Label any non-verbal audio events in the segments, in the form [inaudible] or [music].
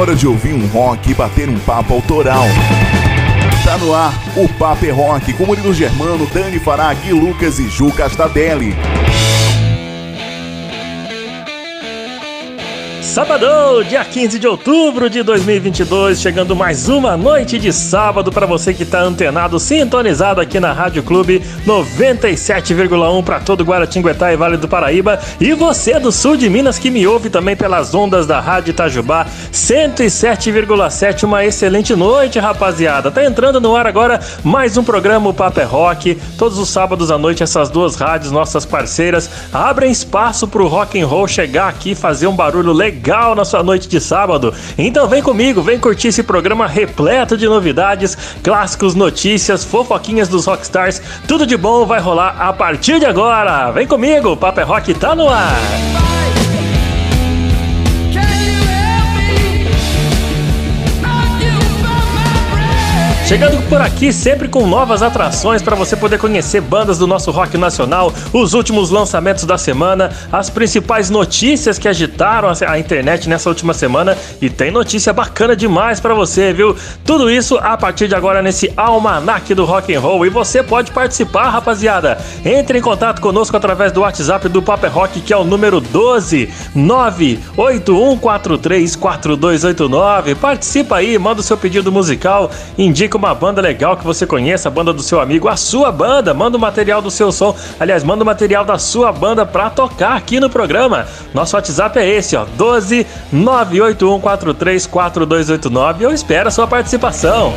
hora de ouvir um rock e bater um papo autoral. Tá no ar o Papo é Rock com Murilo Germano, Dani Fará, Gui Lucas e Ju Castadelli. Sabadão, dia 15 de outubro de 2022, chegando mais uma noite de sábado para você que está antenado, sintonizado aqui na Rádio Clube 97,1 para todo Guaratinguetá e Vale do Paraíba e você do sul de Minas que me ouve também pelas ondas da Rádio Itajubá 107,7. Uma excelente noite, rapaziada. Tá entrando no ar agora mais um programa o Papo é Rock. Todos os sábados à noite essas duas rádios, nossas parceiras, abrem espaço para o rock and roll chegar aqui e fazer um barulho legal legal na sua noite de sábado. Então vem comigo, vem curtir esse programa repleto de novidades, clássicos, notícias, fofoquinhas dos rockstars. Tudo de bom vai rolar a partir de agora. Vem comigo, Papo é Rock tá no ar. Chegando por aqui sempre com novas atrações para você poder conhecer bandas do nosso rock nacional, os últimos lançamentos da semana, as principais notícias que agitaram a internet nessa última semana e tem notícia bacana demais para você, viu? Tudo isso a partir de agora nesse almanac do rock and roll e você pode participar, rapaziada. Entre em contato conosco através do WhatsApp do Paper Rock que é o número 12 981434289. Participa aí, manda o seu pedido musical, indica uma banda legal que você conheça, a banda do seu amigo, a sua banda, manda o material do seu som. Aliás, manda o material da sua banda pra tocar aqui no programa. Nosso WhatsApp é esse, ó, 12 981434289. Eu espero a sua participação.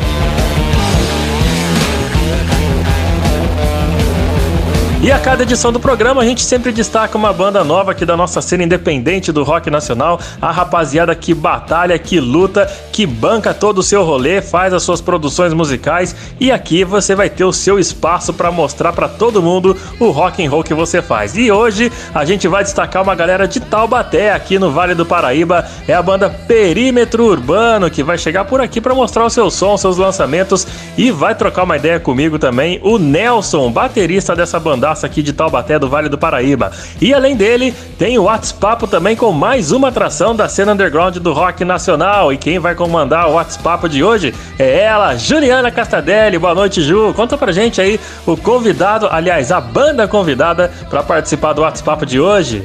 E a cada edição do programa a gente sempre destaca uma banda nova aqui da nossa cena independente do rock nacional, a rapaziada que batalha, que luta, que banca todo o seu rolê, faz as suas produções musicais. E aqui você vai ter o seu espaço para mostrar para todo mundo o rock and roll que você faz. E hoje a gente vai destacar uma galera de Taubaté aqui no Vale do Paraíba, é a banda Perímetro Urbano que vai chegar por aqui para mostrar o seu som, seus lançamentos. E vai trocar uma ideia comigo também o Nelson, baterista dessa banda aqui de Taubaté do Vale do Paraíba. E além dele, tem o WhatsApp também com mais uma atração da cena underground do rock nacional. E quem vai comandar o WhatsApp de hoje é ela, Juliana Castadelli. Boa noite, Ju. Conta pra gente aí o convidado, aliás, a banda convidada para participar do WhatsApp de hoje.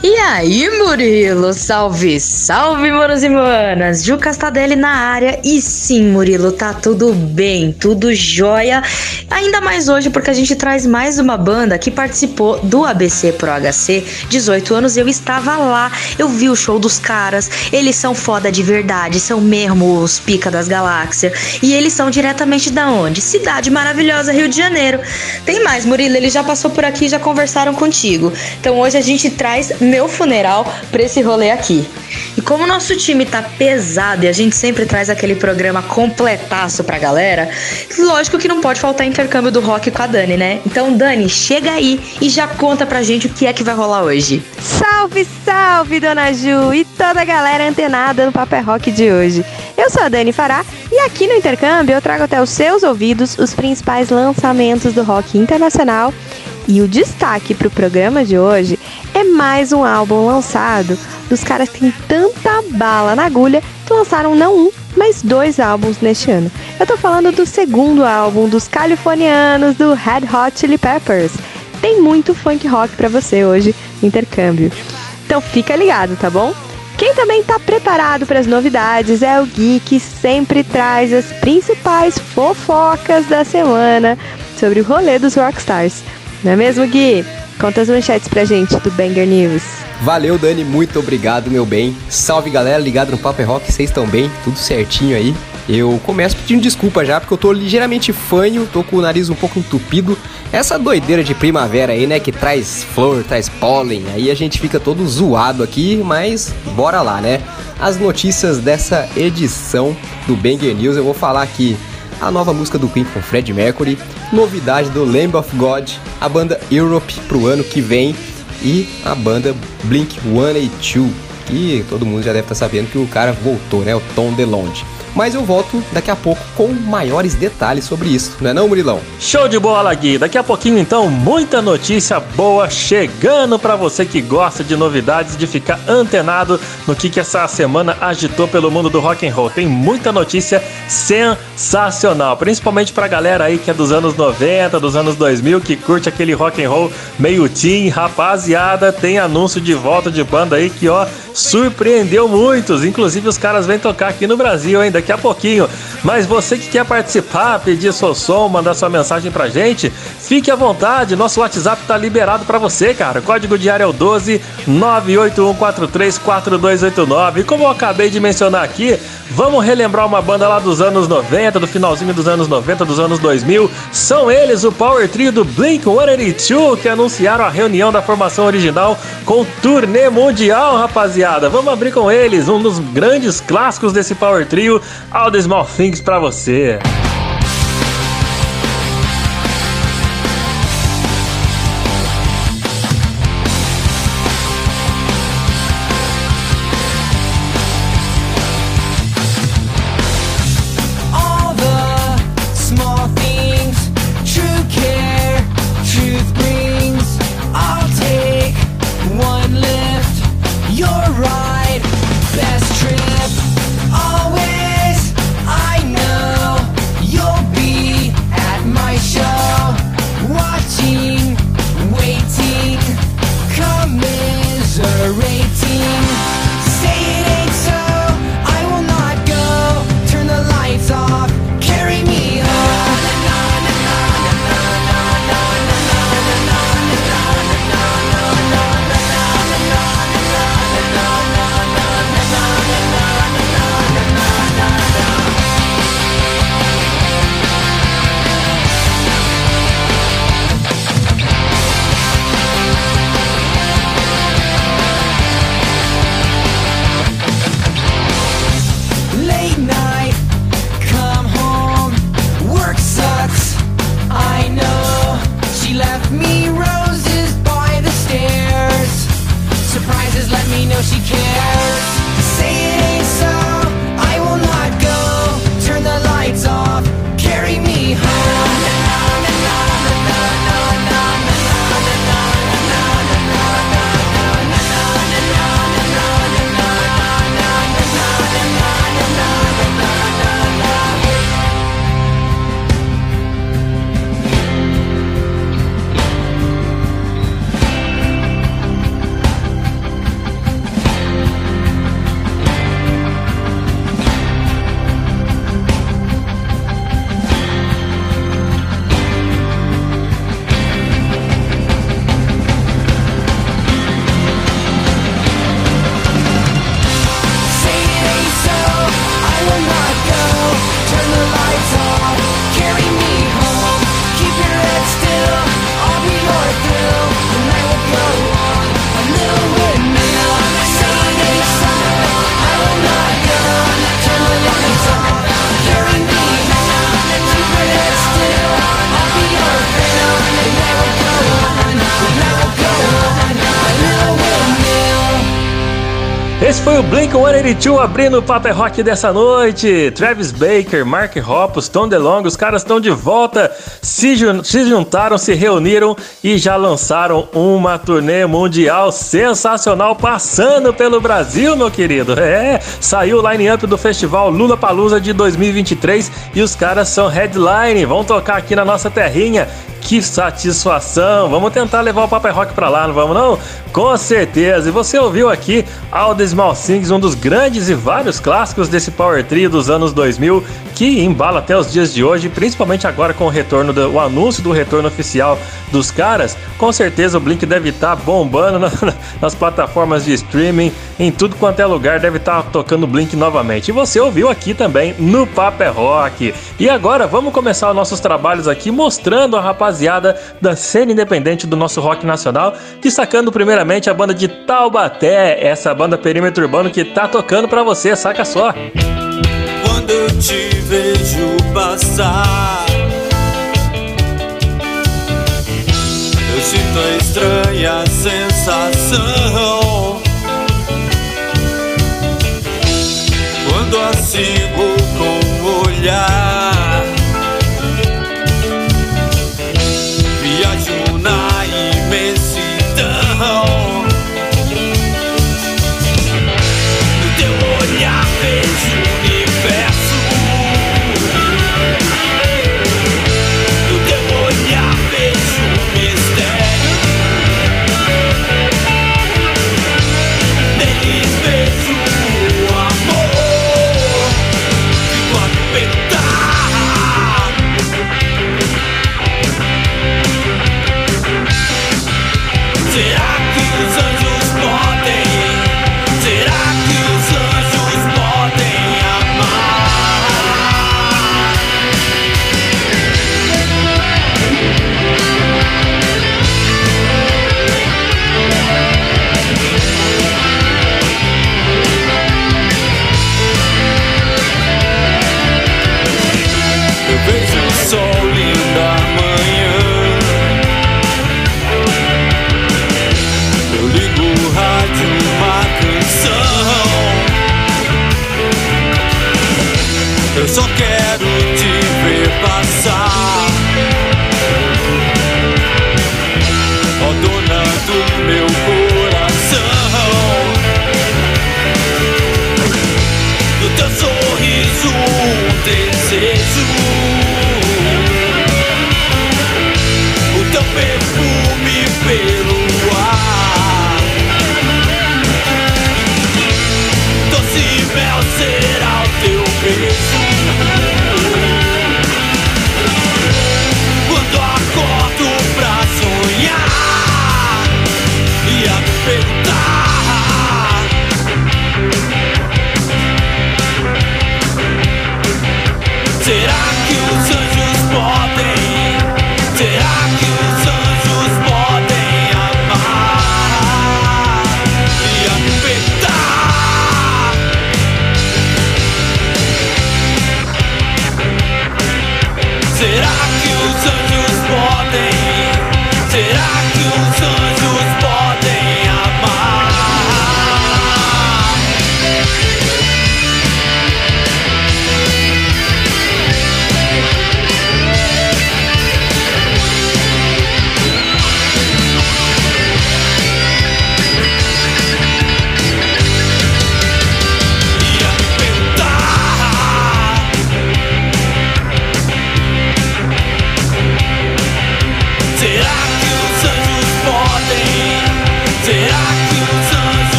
E aí, Murilo? Salve, salve, moros e manas! Ju Castadelli na área. E sim, Murilo, tá tudo bem, tudo jóia. Ainda mais hoje porque a gente traz mais uma banda que participou do ABC Pro HC. 18 anos eu estava lá, eu vi o show dos caras. Eles são foda de verdade, são mesmo os pica das galáxias. E eles são diretamente da onde? Cidade maravilhosa, Rio de Janeiro. Tem mais, Murilo, ele já passou por aqui, já conversaram contigo. Então hoje a gente traz meu funeral pra esse rolê aqui. E como o nosso time tá pesado e a gente sempre traz aquele programa completaço pra galera, lógico que não pode faltar intercâmbio do rock com a Dani, né? Então, Dani, chega aí e já conta pra gente o que é que vai rolar hoje. Salve, salve, Dona Ju e toda a galera antenada no Papel Rock de hoje. Eu sou a Dani Fará e aqui no intercâmbio eu trago até os seus ouvidos os principais lançamentos do rock internacional e o destaque para o programa de hoje é mais um álbum lançado dos caras que têm tanta bala na agulha que lançaram não um, mas dois álbuns neste ano. Eu tô falando do segundo álbum dos californianos do Red Hot Chili Peppers. Tem muito funk rock para você hoje intercâmbio. Então fica ligado, tá bom? Quem também tá preparado para as novidades é o Gui, que sempre traz as principais fofocas da semana sobre o rolê dos rockstars. Não é mesmo, Gui? Conta as manchetes pra gente do Banger News. Valeu, Dani, muito obrigado, meu bem. Salve, galera, ligado no Paper Rock, vocês estão bem? Tudo certinho aí? Eu começo pedindo desculpa já, porque eu tô ligeiramente fanho, tô com o nariz um pouco entupido. Essa doideira de primavera aí, né, que traz flor, traz pólen, aí a gente fica todo zoado aqui, mas bora lá, né? As notícias dessa edição do Banger News, eu vou falar aqui a nova música do Queen com Fred Mercury, novidade do Lamb of God, a banda Europe pro ano que vem e a banda Blink 182, que todo mundo já deve estar tá sabendo que o cara voltou, né? O Tom DeLonge. Mas eu volto daqui a pouco com maiores detalhes sobre isso, não é não, Murilão? Show de bola, Gui! Daqui a pouquinho, então, muita notícia boa chegando para você que gosta de novidades, de ficar antenado no que, que essa semana agitou pelo mundo do rock and roll. Tem muita notícia sensacional, principalmente pra galera aí que é dos anos 90, dos anos 2000, que curte aquele rock and roll meio teen, rapaziada, tem anúncio de volta de banda aí que, ó, surpreendeu muitos. Inclusive, os caras vêm tocar aqui no Brasil, hein, daqui a pouquinho. Mas você que quer participar, pedir seu som, mandar sua mensagem pra gente, fique à vontade. Nosso WhatsApp tá liberado para você, cara. Código diário é o 12 981434289. Como eu acabei de mencionar aqui, vamos relembrar uma banda lá dos anos 90, do finalzinho dos anos 90, dos anos 2000. São eles, o Power Trio do Blink 182, que anunciaram a reunião da formação original com turnê mundial, rapaziada. Vamos abrir com eles, um dos grandes clássicos desse Power Trio, All the Small Things para você. foi Blink-182 abrindo o Paper Rock dessa noite. Travis Baker, Mark Hoppus, Tom DeLonge, os caras estão de volta, se, jun se juntaram, se reuniram e já lançaram uma turnê mundial sensacional passando pelo Brasil, meu querido. É, saiu o line-up do festival Lula Palusa de 2023 e os caras são headline, vão tocar aqui na nossa terrinha que satisfação! Vamos tentar levar o Paper Rock pra lá, não vamos não? Com certeza! E você ouviu aqui Small Things, um dos grandes e vários clássicos desse Power Trio dos anos 2000, que embala até os dias de hoje, principalmente agora com o retorno, do, o anúncio do retorno oficial dos caras. Com certeza o Blink deve estar tá bombando [laughs] na, nas plataformas de streaming, em tudo quanto é lugar, deve estar tá tocando Blink novamente. E você ouviu aqui também no Paper Rock. E agora vamos começar os nossos trabalhos aqui mostrando a rapaziada rapaziada da cena independente do nosso rock nacional, destacando primeiramente a banda de Taubaté, essa banda perímetro urbano que tá tocando para você, saca só. Quando eu te vejo passar, eu sinto a estranha sensação. Quando a sigo com Esse é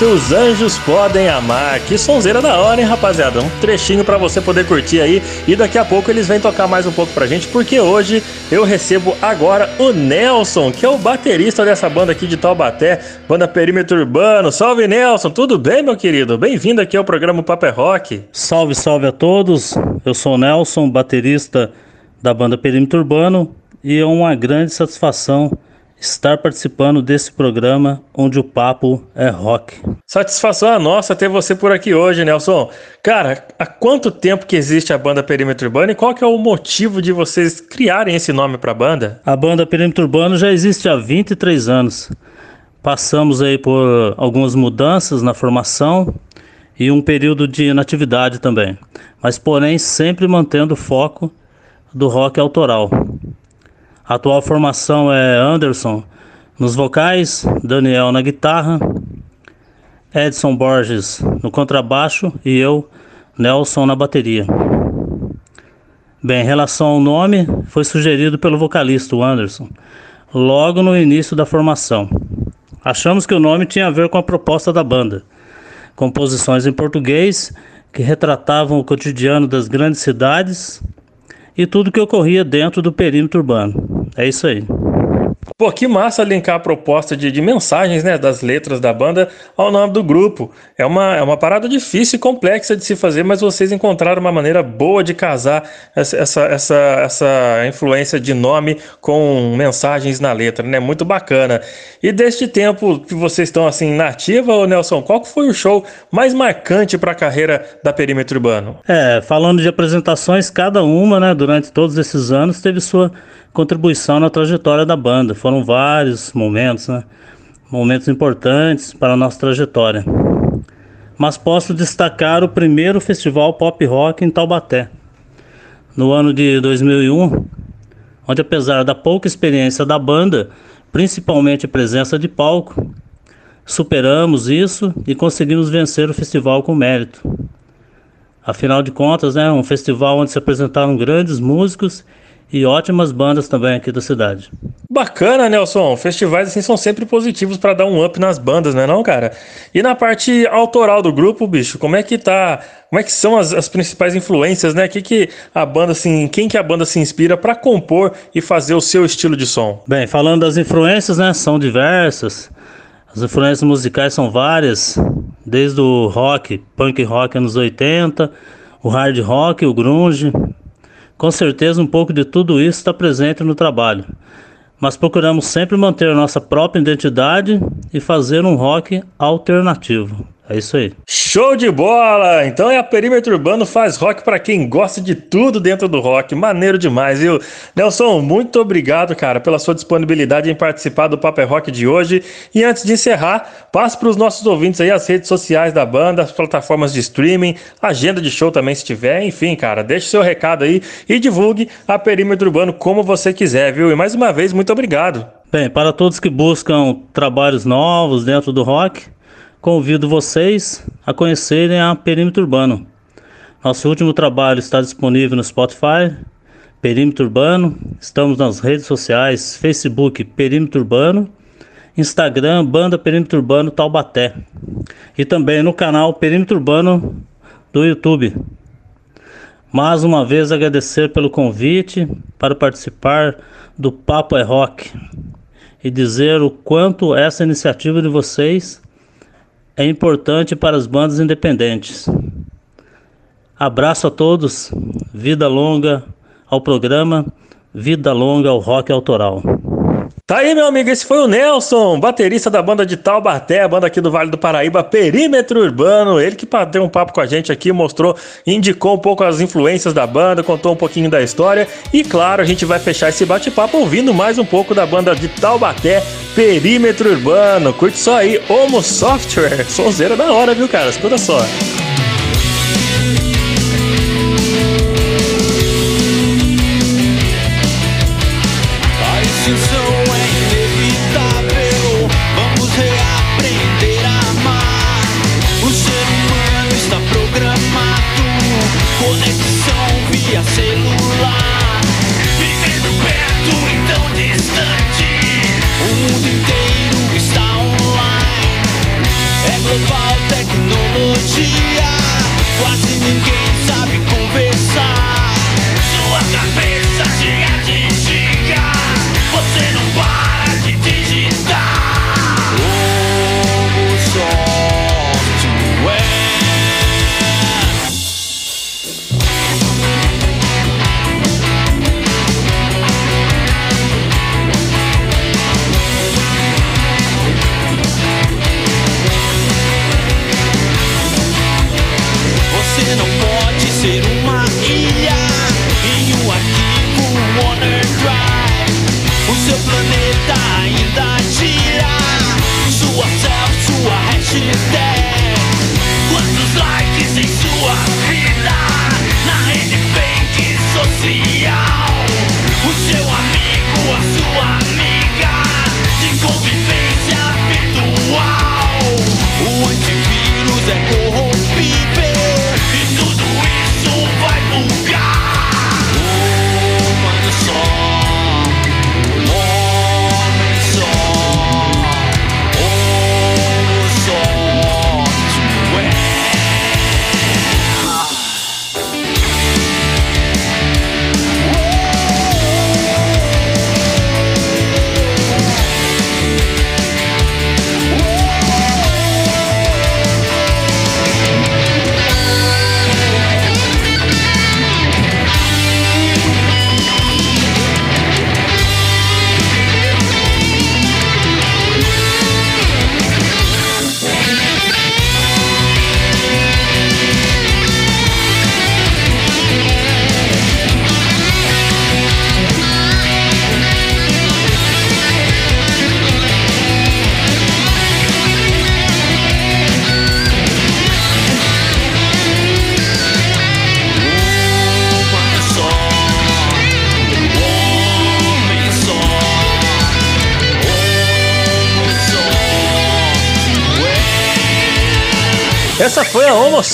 Os Anjos Podem Amar. Que sonzeira da hora, hein, rapaziada? Um trechinho para você poder curtir aí. E daqui a pouco eles vêm tocar mais um pouco pra gente, porque hoje eu recebo agora o Nelson, que é o baterista dessa banda aqui de Taubaté, banda Perímetro Urbano. Salve, Nelson! Tudo bem, meu querido? Bem-vindo aqui ao programa Paper é Rock. Salve, salve a todos. Eu sou o Nelson, baterista da banda Perímetro Urbano, e é uma grande satisfação estar participando desse programa onde o papo é rock. Satisfação a nossa ter você por aqui hoje, Nelson. Cara, há quanto tempo que existe a banda Perímetro Urbano e qual que é o motivo de vocês criarem esse nome para a banda? A banda Perímetro Urbano já existe há 23 anos. Passamos aí por algumas mudanças na formação e um período de inatividade também, mas porém sempre mantendo o foco do rock autoral. A atual formação é Anderson nos vocais, Daniel na guitarra, Edson Borges no contrabaixo e eu, Nelson, na bateria. Bem, em relação ao nome, foi sugerido pelo vocalista Anderson, logo no início da formação. Achamos que o nome tinha a ver com a proposta da banda. Composições em português que retratavam o cotidiano das grandes cidades e tudo que ocorria dentro do perímetro urbano. É isso aí. Pô, que massa linkar a proposta de, de, mensagens, né, das letras da banda ao nome do grupo. É uma, é uma parada difícil e complexa de se fazer, mas vocês encontraram uma maneira boa de casar essa, essa, essa, essa influência de nome com mensagens na letra, né? Muito bacana. E deste tempo que vocês estão assim na ativa, ô Nelson, qual foi o show mais marcante para a carreira da Perímetro Urbano? É, falando de apresentações, cada uma, né, durante todos esses anos teve sua contribuição na trajetória da banda. Foram vários momentos, né? Momentos importantes para a nossa trajetória. Mas posso destacar o primeiro festival pop rock em Taubaté, no ano de 2001, onde apesar da pouca experiência da banda, principalmente presença de palco, superamos isso e conseguimos vencer o festival com mérito. Afinal de contas, é né, um festival onde se apresentaram grandes músicos e ótimas bandas também aqui da cidade. Bacana, Nelson. Festivais assim são sempre positivos para dar um up nas bandas, né, não, cara? E na parte autoral do grupo, bicho, como é que tá? Como é que são as, as principais influências, né? Que que a banda assim, quem que a banda se inspira para compor e fazer o seu estilo de som? Bem, falando das influências, né, são diversas. As influências musicais são várias, desde o rock, punk rock anos 80, o hard rock, o grunge, com certeza, um pouco de tudo isso está presente no trabalho, mas procuramos sempre manter nossa própria identidade e fazer um rock alternativo. É isso aí. Show de bola! Então é a Perímetro Urbano faz rock para quem gosta de tudo dentro do rock. Maneiro demais, viu? Nelson, muito obrigado, cara, pela sua disponibilidade em participar do Paper Rock de hoje. E antes de encerrar, passe para os nossos ouvintes aí as redes sociais da banda, as plataformas de streaming, agenda de show também se tiver. Enfim, cara, deixe seu recado aí e divulgue a Perímetro Urbano como você quiser, viu? E mais uma vez, muito obrigado. Bem, para todos que buscam trabalhos novos dentro do rock, convido vocês a conhecerem a Perímetro Urbano. Nosso último trabalho está disponível no Spotify, Perímetro Urbano. Estamos nas redes sociais, Facebook Perímetro Urbano, Instagram Banda Perímetro Urbano Taubaté e também no canal Perímetro Urbano do YouTube. Mais uma vez agradecer pelo convite para participar do Papo é Rock e dizer o quanto essa iniciativa de vocês é importante para as bandas independentes. Abraço a todos, vida longa ao programa, vida longa ao rock autoral. Tá aí, meu amigo, esse foi o Nelson, baterista da banda de Taubaté, a banda aqui do Vale do Paraíba, Perímetro Urbano. Ele que bateu um papo com a gente aqui, mostrou, indicou um pouco as influências da banda, contou um pouquinho da história. E claro, a gente vai fechar esse bate-papo ouvindo mais um pouco da banda de Taubaté, Perímetro Urbano. Curte só aí, Homo Software. [laughs] Sonzeira da hora, viu, cara? Escuta só. Aí,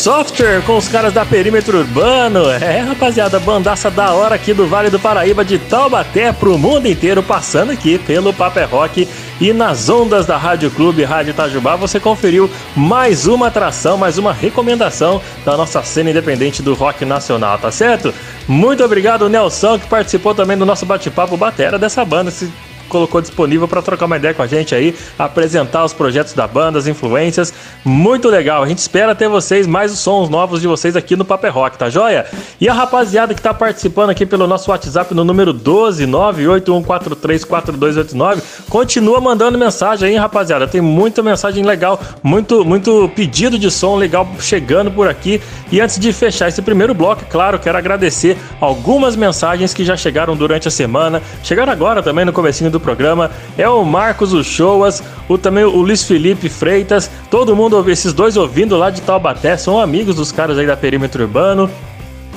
Software com os caras da Perímetro Urbano. É, rapaziada, bandaça da hora aqui do Vale do Paraíba de Taubaté pro mundo inteiro, passando aqui pelo Paper Rock e nas ondas da Rádio Clube Rádio Itajubá. Você conferiu mais uma atração, mais uma recomendação da nossa cena independente do rock nacional, tá certo? Muito obrigado, Nelson, que participou também do nosso bate-papo batera dessa banda. Colocou disponível para trocar uma ideia com a gente aí, apresentar os projetos da banda, as influências. Muito legal. A gente espera ter vocês, mais os sons novos de vocês aqui no Paper Rock, tá joia? E a rapaziada que tá participando aqui pelo nosso WhatsApp no número 12981434289, continua mandando mensagem aí, rapaziada. Tem muita mensagem legal, muito muito pedido de som legal chegando por aqui. E antes de fechar esse primeiro bloco, claro, quero agradecer algumas mensagens que já chegaram durante a semana, chegaram agora também no comecinho do programa é o Marcos Uchoas, o também o Luiz Felipe Freitas, todo mundo, esses dois ouvindo lá de Taubaté, são amigos dos caras aí da Perímetro Urbano.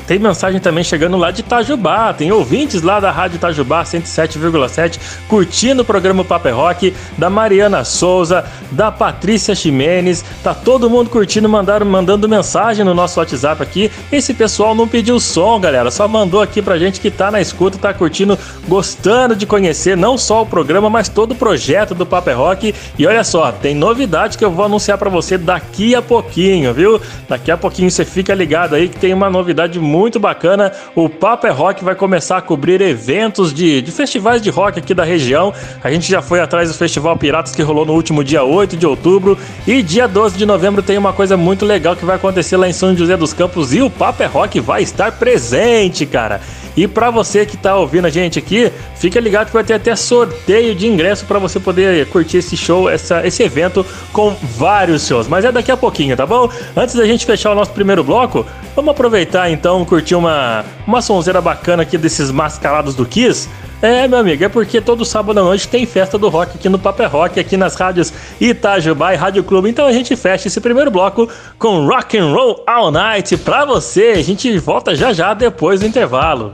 Tem mensagem também chegando lá de Itajubá. Tem ouvintes lá da Rádio Itajubá 107,7 curtindo o programa Paper Rock, da Mariana Souza, da Patrícia Ximenes. Tá todo mundo curtindo, mandaram, mandando mensagem no nosso WhatsApp aqui. Esse pessoal não pediu som, galera. Só mandou aqui pra gente que tá na escuta, tá curtindo, gostando de conhecer não só o programa, mas todo o projeto do Paper Rock. E olha só, tem novidade que eu vou anunciar para você daqui a pouquinho, viu? Daqui a pouquinho você fica ligado aí que tem uma novidade muito muito bacana. O Papo é Rock vai começar a cobrir eventos de, de festivais de rock aqui da região. A gente já foi atrás do Festival Piratas que rolou no último dia 8 de outubro. E dia 12 de novembro tem uma coisa muito legal que vai acontecer lá em São José dos Campos. E o Papo é Rock vai estar presente, cara. E para você que tá ouvindo a gente aqui, fica ligado que vai ter até sorteio de ingresso para você poder curtir esse show, essa, esse evento com vários shows. Mas é daqui a pouquinho, tá bom? Antes da gente fechar o nosso primeiro bloco, vamos aproveitar então curtir uma, uma sonzeira bacana aqui desses mascarados do Kiss. É, meu amigo, é porque todo sábado à noite tem festa do rock aqui no Paper Rock, aqui nas rádios Itajubá e Rádio Clube. Então a gente fecha esse primeiro bloco com Rock and Roll All Night pra você. A gente volta já já depois do intervalo.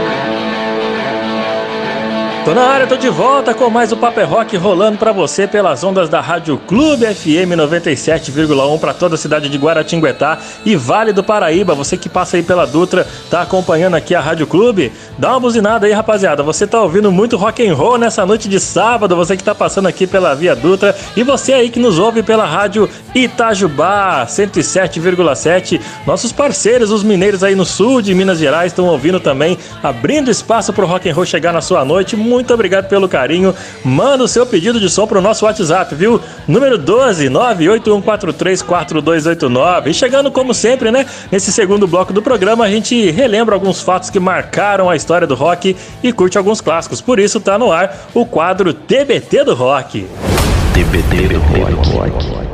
Tô na área, tô de volta com mais o Paper Rock rolando para você pelas ondas da Rádio Clube FM 97,1 para toda a cidade de Guaratinguetá e Vale do Paraíba. Você que passa aí pela Dutra, tá acompanhando aqui a Rádio Clube? Dá uma buzinada aí, rapaziada. Você tá ouvindo muito rock and roll nessa noite de sábado, você que tá passando aqui pela Via Dutra e você aí que nos ouve pela Rádio Itajubá 107,7. Nossos parceiros, os mineiros aí no sul de Minas Gerais, estão ouvindo também, abrindo espaço pro rock and roll chegar na sua noite muito obrigado pelo carinho. Manda o seu pedido de som pro nosso WhatsApp, viu? Número 12 981434289. E chegando como sempre, né? Nesse segundo bloco do programa, a gente relembra alguns fatos que marcaram a história do rock e curte alguns clássicos. Por isso tá no ar o quadro TBT do Rock. TBT do Rock.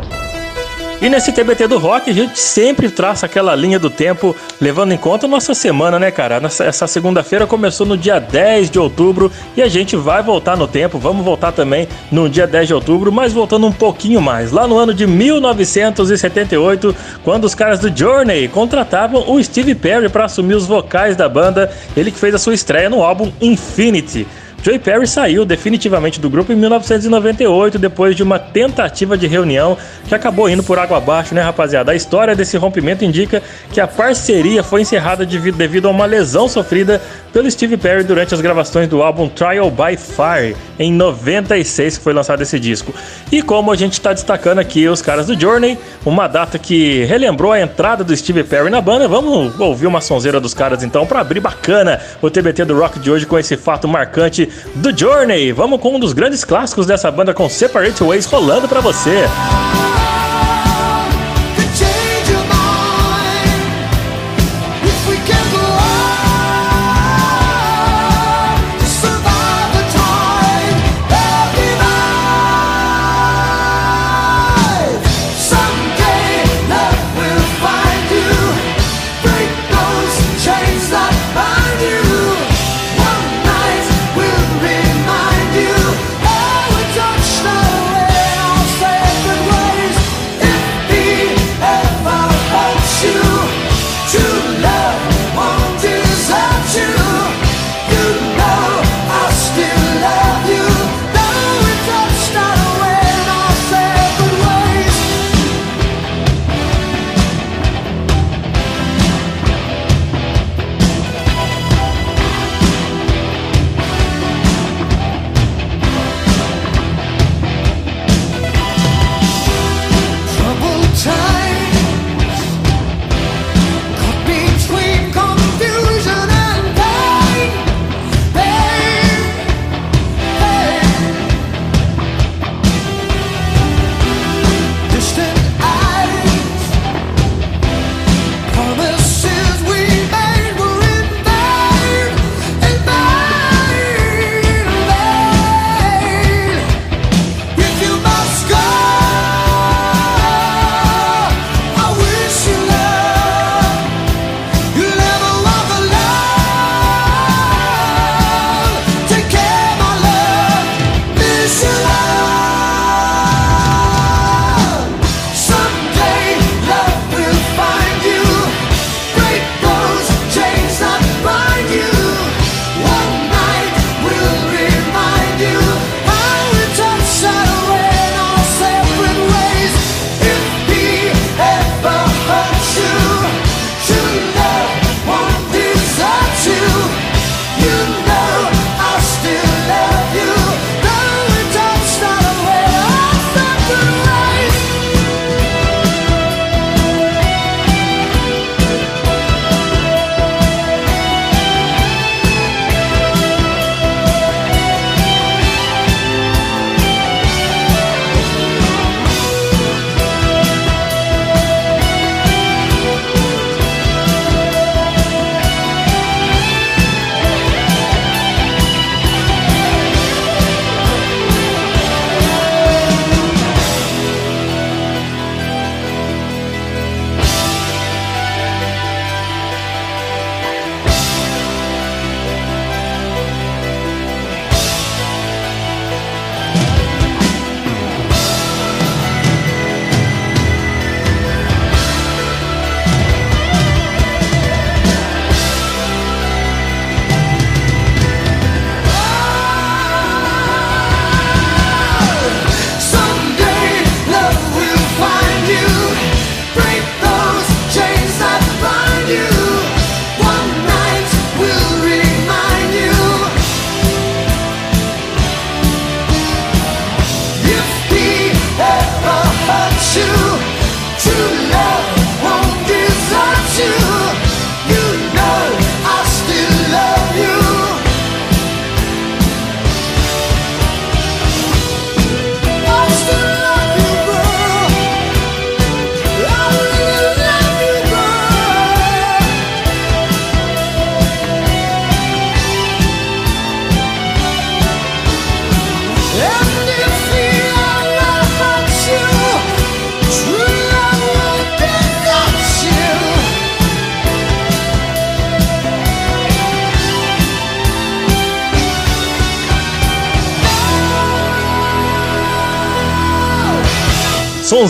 E nesse TBT do Rock, a gente sempre traça aquela linha do tempo, levando em conta nossa semana, né, cara? Essa segunda-feira começou no dia 10 de outubro e a gente vai voltar no tempo, vamos voltar também no dia 10 de outubro, mas voltando um pouquinho mais. Lá no ano de 1978, quando os caras do Journey contratavam o Steve Perry para assumir os vocais da banda, ele que fez a sua estreia no álbum Infinity. Joey Perry saiu definitivamente do grupo em 1998, depois de uma tentativa de reunião que acabou indo por água abaixo, né, rapaziada? A história desse rompimento indica que a parceria foi encerrada devido a uma lesão sofrida pelo Steve Perry durante as gravações do álbum Trial by Fire, em 96, que foi lançado esse disco. E como a gente está destacando aqui os caras do Journey, uma data que relembrou a entrada do Steve Perry na banda, vamos ouvir uma sonzeira dos caras então para abrir bacana o TBT do Rock de hoje com esse fato marcante do Journey. Vamos com um dos grandes clássicos dessa banda com Separate Ways rolando para você.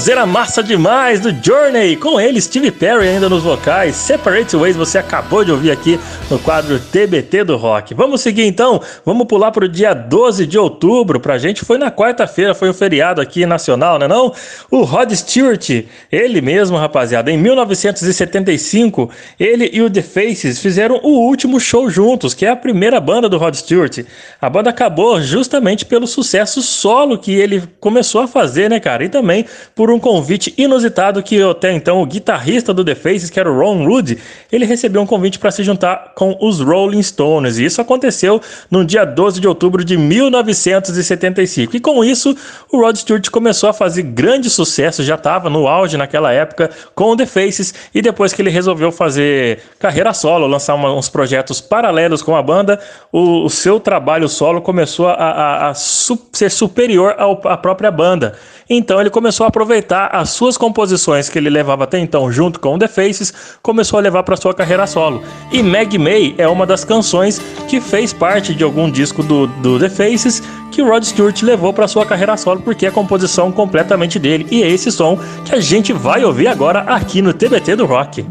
Sonzeira massa demais do Journey, com ele Steve Perry ainda nos vocais. Separate Ways você acabou de ouvir aqui no quadro TBT do Rock. Vamos seguir então, vamos pular para o dia 12 de outubro. Pra gente foi na quarta-feira, foi um feriado aqui nacional, né não? O Rod Stewart, ele mesmo, rapaziada, em 1975, ele e o The Faces fizeram o último show juntos, que é a primeira banda do Rod Stewart. A banda acabou justamente pelo sucesso solo que ele começou a fazer, né, cara? E também por um convite inusitado que até então o guitarrista do The Faces, que era o Ron Wood, ele recebeu um convite para se juntar com os Rolling Stones. E isso aconteceu no dia 12 de outubro de 1975. E com isso, o Rod Stewart começou a fazer grande sucesso, já estava no auge naquela época com o The Faces, e depois que ele resolveu fazer carreira solo, lançar uma, uns projetos paralelos com a banda, o, o seu trabalho solo começou a, a, a su ser superior ao, à própria banda. Então ele começou a aproveitar as suas composições que ele levava até então junto com The Faces, começou a levar para sua carreira solo. E Meg May é uma das canções que fez parte de algum disco do, do The Faces que Rod Stewart levou para sua carreira solo porque é a composição completamente dele. E é esse som que a gente vai ouvir agora aqui no TBT do Rock.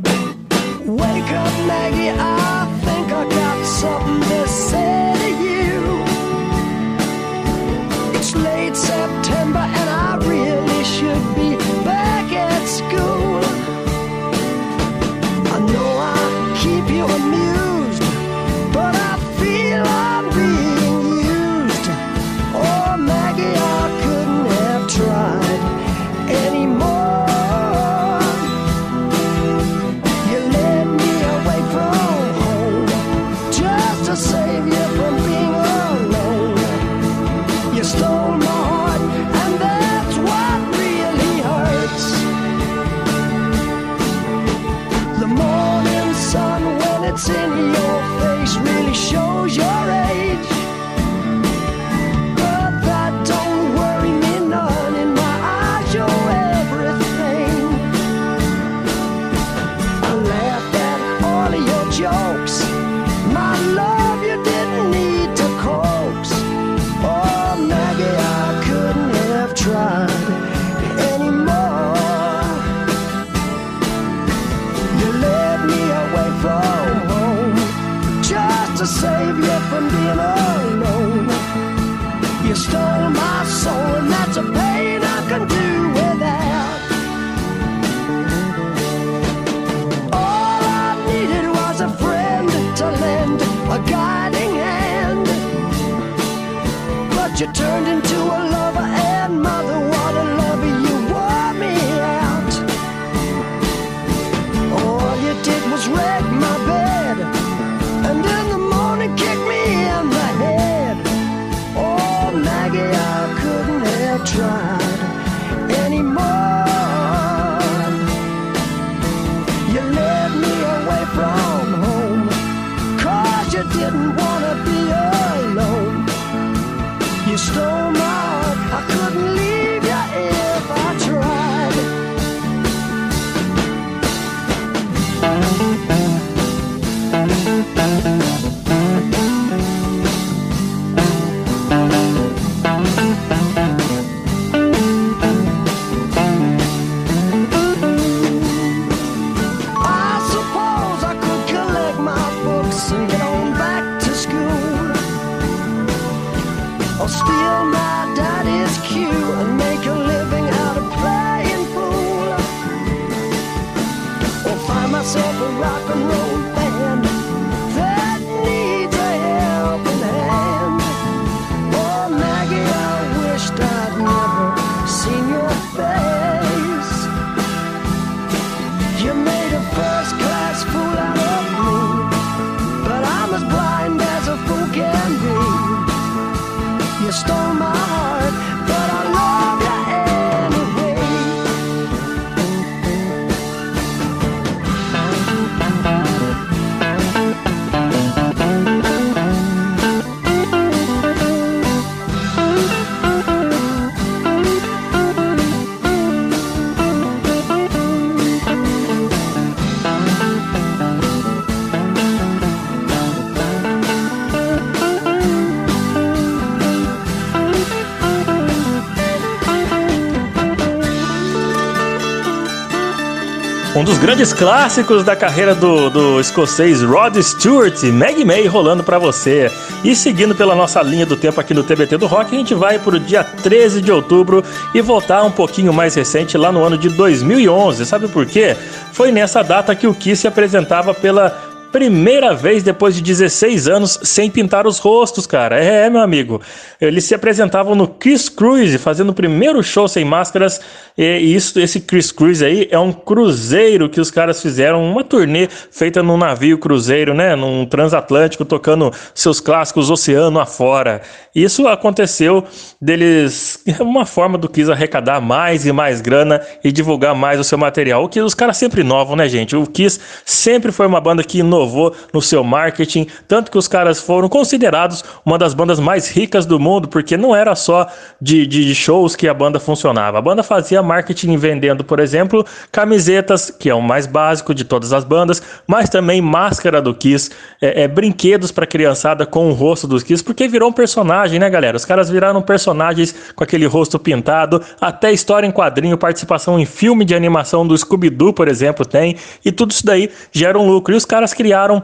Grandes clássicos da carreira do, do escocês Rod Stewart, Meg May, rolando para você. E seguindo pela nossa linha do tempo aqui no TBT do Rock, a gente vai pro dia 13 de outubro e voltar um pouquinho mais recente, lá no ano de 2011. Sabe por quê? Foi nessa data que o Kiss se apresentava pela primeira vez depois de 16 anos sem pintar os rostos, cara. É, meu amigo. Eles se apresentavam no Chris Cruise, fazendo o primeiro show sem máscaras. E isso, esse Chris Cruise aí é um cruzeiro que os caras fizeram, uma turnê feita num navio cruzeiro, né? Num transatlântico, tocando seus clássicos oceano afora. Isso aconteceu deles, uma forma do Kiss arrecadar mais e mais grana e divulgar mais o seu material. O que os caras sempre inovam, né, gente? O Kiss sempre foi uma banda que inovou no seu marketing, tanto que os caras foram considerados uma das bandas mais ricas do mundo, porque não era só de, de shows que a banda funcionava. A banda fazia marketing vendendo, por exemplo, camisetas, que é o mais básico de todas as bandas, mas também máscara do Kiss, é, é brinquedos para criançada com o rosto dos Kiss, porque virou um personagem, né, galera? Os caras viraram personagens com aquele rosto pintado, até história em quadrinho, participação em filme de animação do Scooby-Doo, por exemplo, tem, e tudo isso daí gera um lucro. E os caras criaram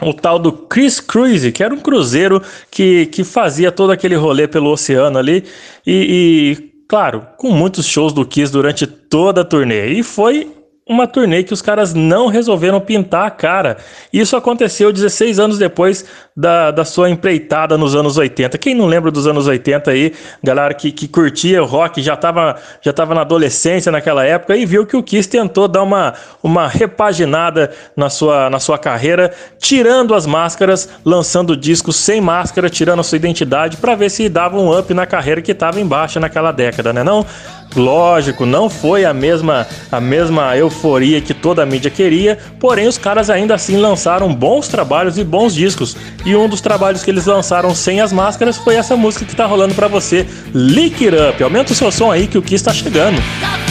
o tal do Chris Cruise, que era um cruzeiro que, que fazia todo aquele rolê pelo oceano ali e, e, claro, com muitos shows do Kiss durante toda a turnê. E foi uma turnê que os caras não resolveram pintar a cara. Isso aconteceu 16 anos depois da, da sua empreitada nos anos 80. Quem não lembra dos anos 80 aí, galera que, que curtia o rock, já estava já tava na adolescência naquela época e viu que o Kiss tentou dar uma, uma repaginada na sua, na sua carreira, tirando as máscaras, lançando discos sem máscara, tirando a sua identidade para ver se dava um up na carreira que estava embaixo naquela década, né não? Lógico, não foi a mesma a mesma euforia que toda a mídia queria, porém os caras ainda assim lançaram bons trabalhos e bons discos. E um dos trabalhos que eles lançaram sem as máscaras foi essa música que tá rolando para você, Lick It Up. Aumenta o seu som aí que o que está chegando. Tá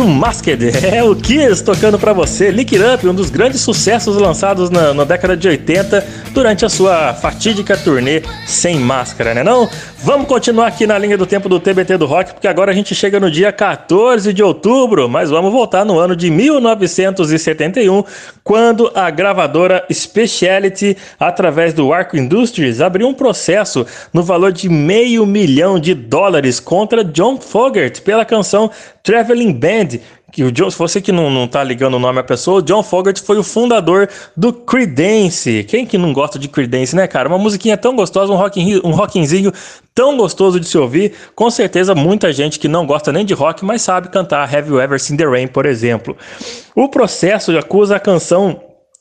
aí o Masked, é o Kiss tocando para você, Lick It Up, um dos grandes sucessos lançados na, na, década de 80 durante a sua fatídica turnê sem máscara, né não? Vamos continuar aqui na linha do tempo do TBT do Rock, porque agora a gente chega no dia 14 de outubro, mas vamos voltar no ano de 1971, quando a gravadora Speciality, através do Arco Industries, abriu um processo no valor de meio milhão de dólares contra John Fogerty pela canção Traveling Band, que o John, você que não, não tá ligando o nome à pessoa, o John Fogerty foi o fundador do Creedence. Quem que não gosta de Creedence, né, cara? Uma musiquinha tão gostosa, um, rock, um rockinzinho tão gostoso de se ouvir. Com certeza, muita gente que não gosta nem de rock, mas sabe cantar Have You Ever Seen the Rain, por exemplo. O processo acusa a canção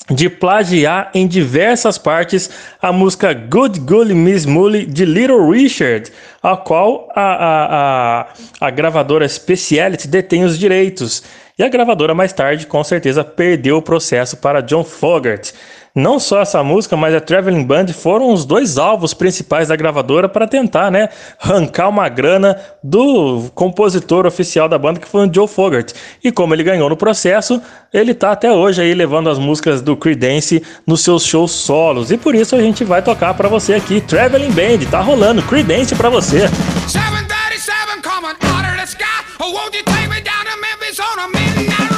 de plagiar em diversas partes a música Good Golly Miss Molly de Little Richard, a qual a, a, a, a gravadora Speciality detém os direitos. E a gravadora mais tarde, com certeza, perdeu o processo para John Fogerty. Não só essa música, mas a Traveling Band foram os dois alvos principais da gravadora para tentar, né, arrancar uma grana do compositor oficial da banda, que foi o Joe Fogerty. E como ele ganhou no processo, ele tá até hoje aí levando as músicas do Creedence nos seus shows solos. E por isso a gente vai tocar para você aqui Traveling Band, tá rolando Creedence para você. 737 coming out of the sky. Oh, won't you take me down to Memphis on a midnight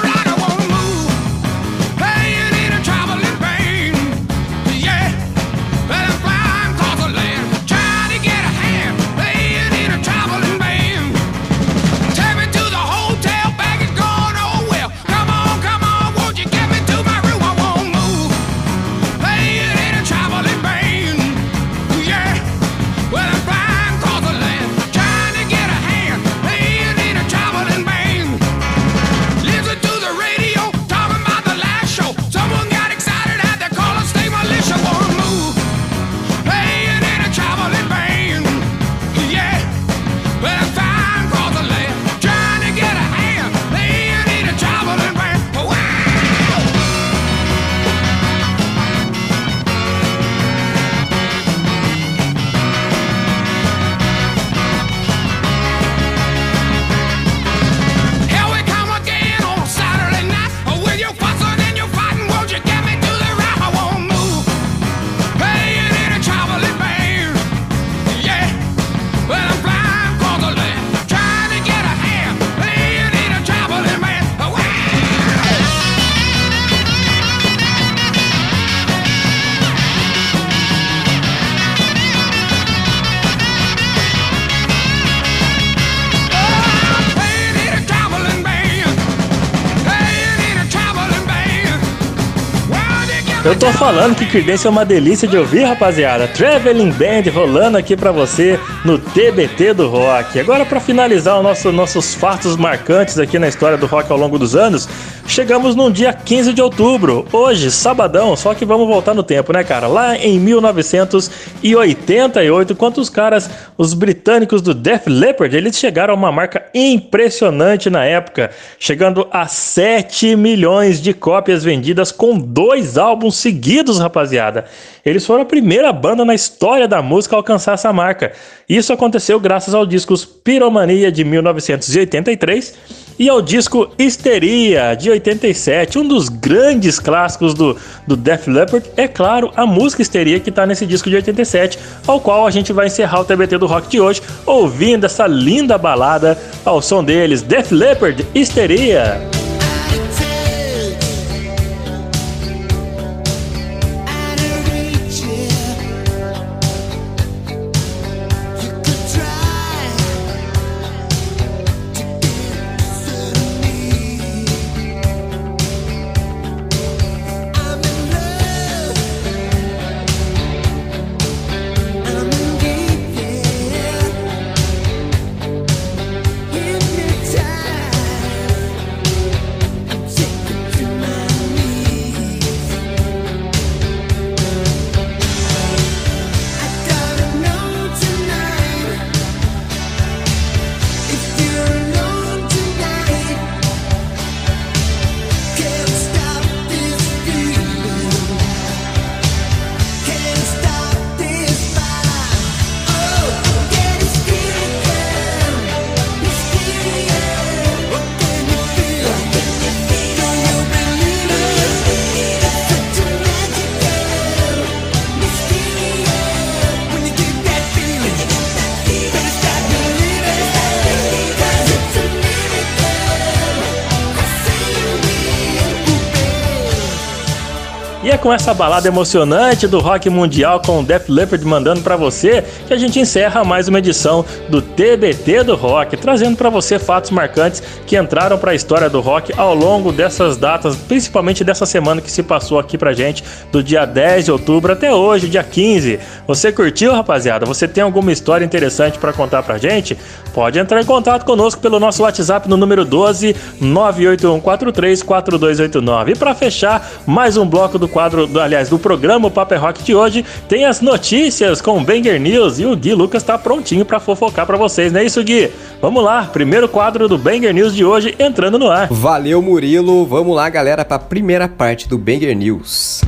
Eu tô falando que Creedence é uma delícia de ouvir, rapaziada. Traveling Band rolando aqui para você no TBT do Rock. Agora para finalizar os nosso, nossos fatos marcantes aqui na história do rock ao longo dos anos, chegamos num dia 15 de outubro, hoje, sabadão, só que vamos voltar no tempo, né, cara? Lá em 1988, quando os caras, os britânicos do Def Leppard, eles chegaram a uma marca impressionante na época, chegando a 7 milhões de cópias vendidas com dois álbuns seguidos, rapaziada. Eles foram a primeira banda na história da música a alcançar essa marca. Isso aconteceu graças ao disco Piromania de 1983 e ao disco Histeria de 87, um dos grandes clássicos do, do Def Leppard. É claro, a música Histeria que está nesse disco de 87, ao qual a gente vai encerrar o TBT do rock de hoje ouvindo essa linda balada ao som deles, Def Leppard Histeria. Com essa balada emocionante do rock mundial com o Def Leppard mandando para você que a gente encerra mais uma edição do TBT do Rock, trazendo para você fatos marcantes que entraram para a história do rock ao longo dessas datas, principalmente dessa semana que se passou aqui pra gente, do dia 10 de outubro até hoje, dia 15. Você curtiu, rapaziada? Você tem alguma história interessante para contar pra gente? Pode entrar em contato conosco pelo nosso WhatsApp no número 12 981434289. E para fechar mais um bloco do quadro do, aliás, do programa Paper Rock de hoje, tem as notícias com o Banger News e o Gui Lucas tá prontinho para fofocar para vocês, não é isso, Gui? Vamos lá, primeiro quadro do Banger News de hoje entrando no ar. Valeu, Murilo. Vamos lá, galera, para a primeira parte do Banger News.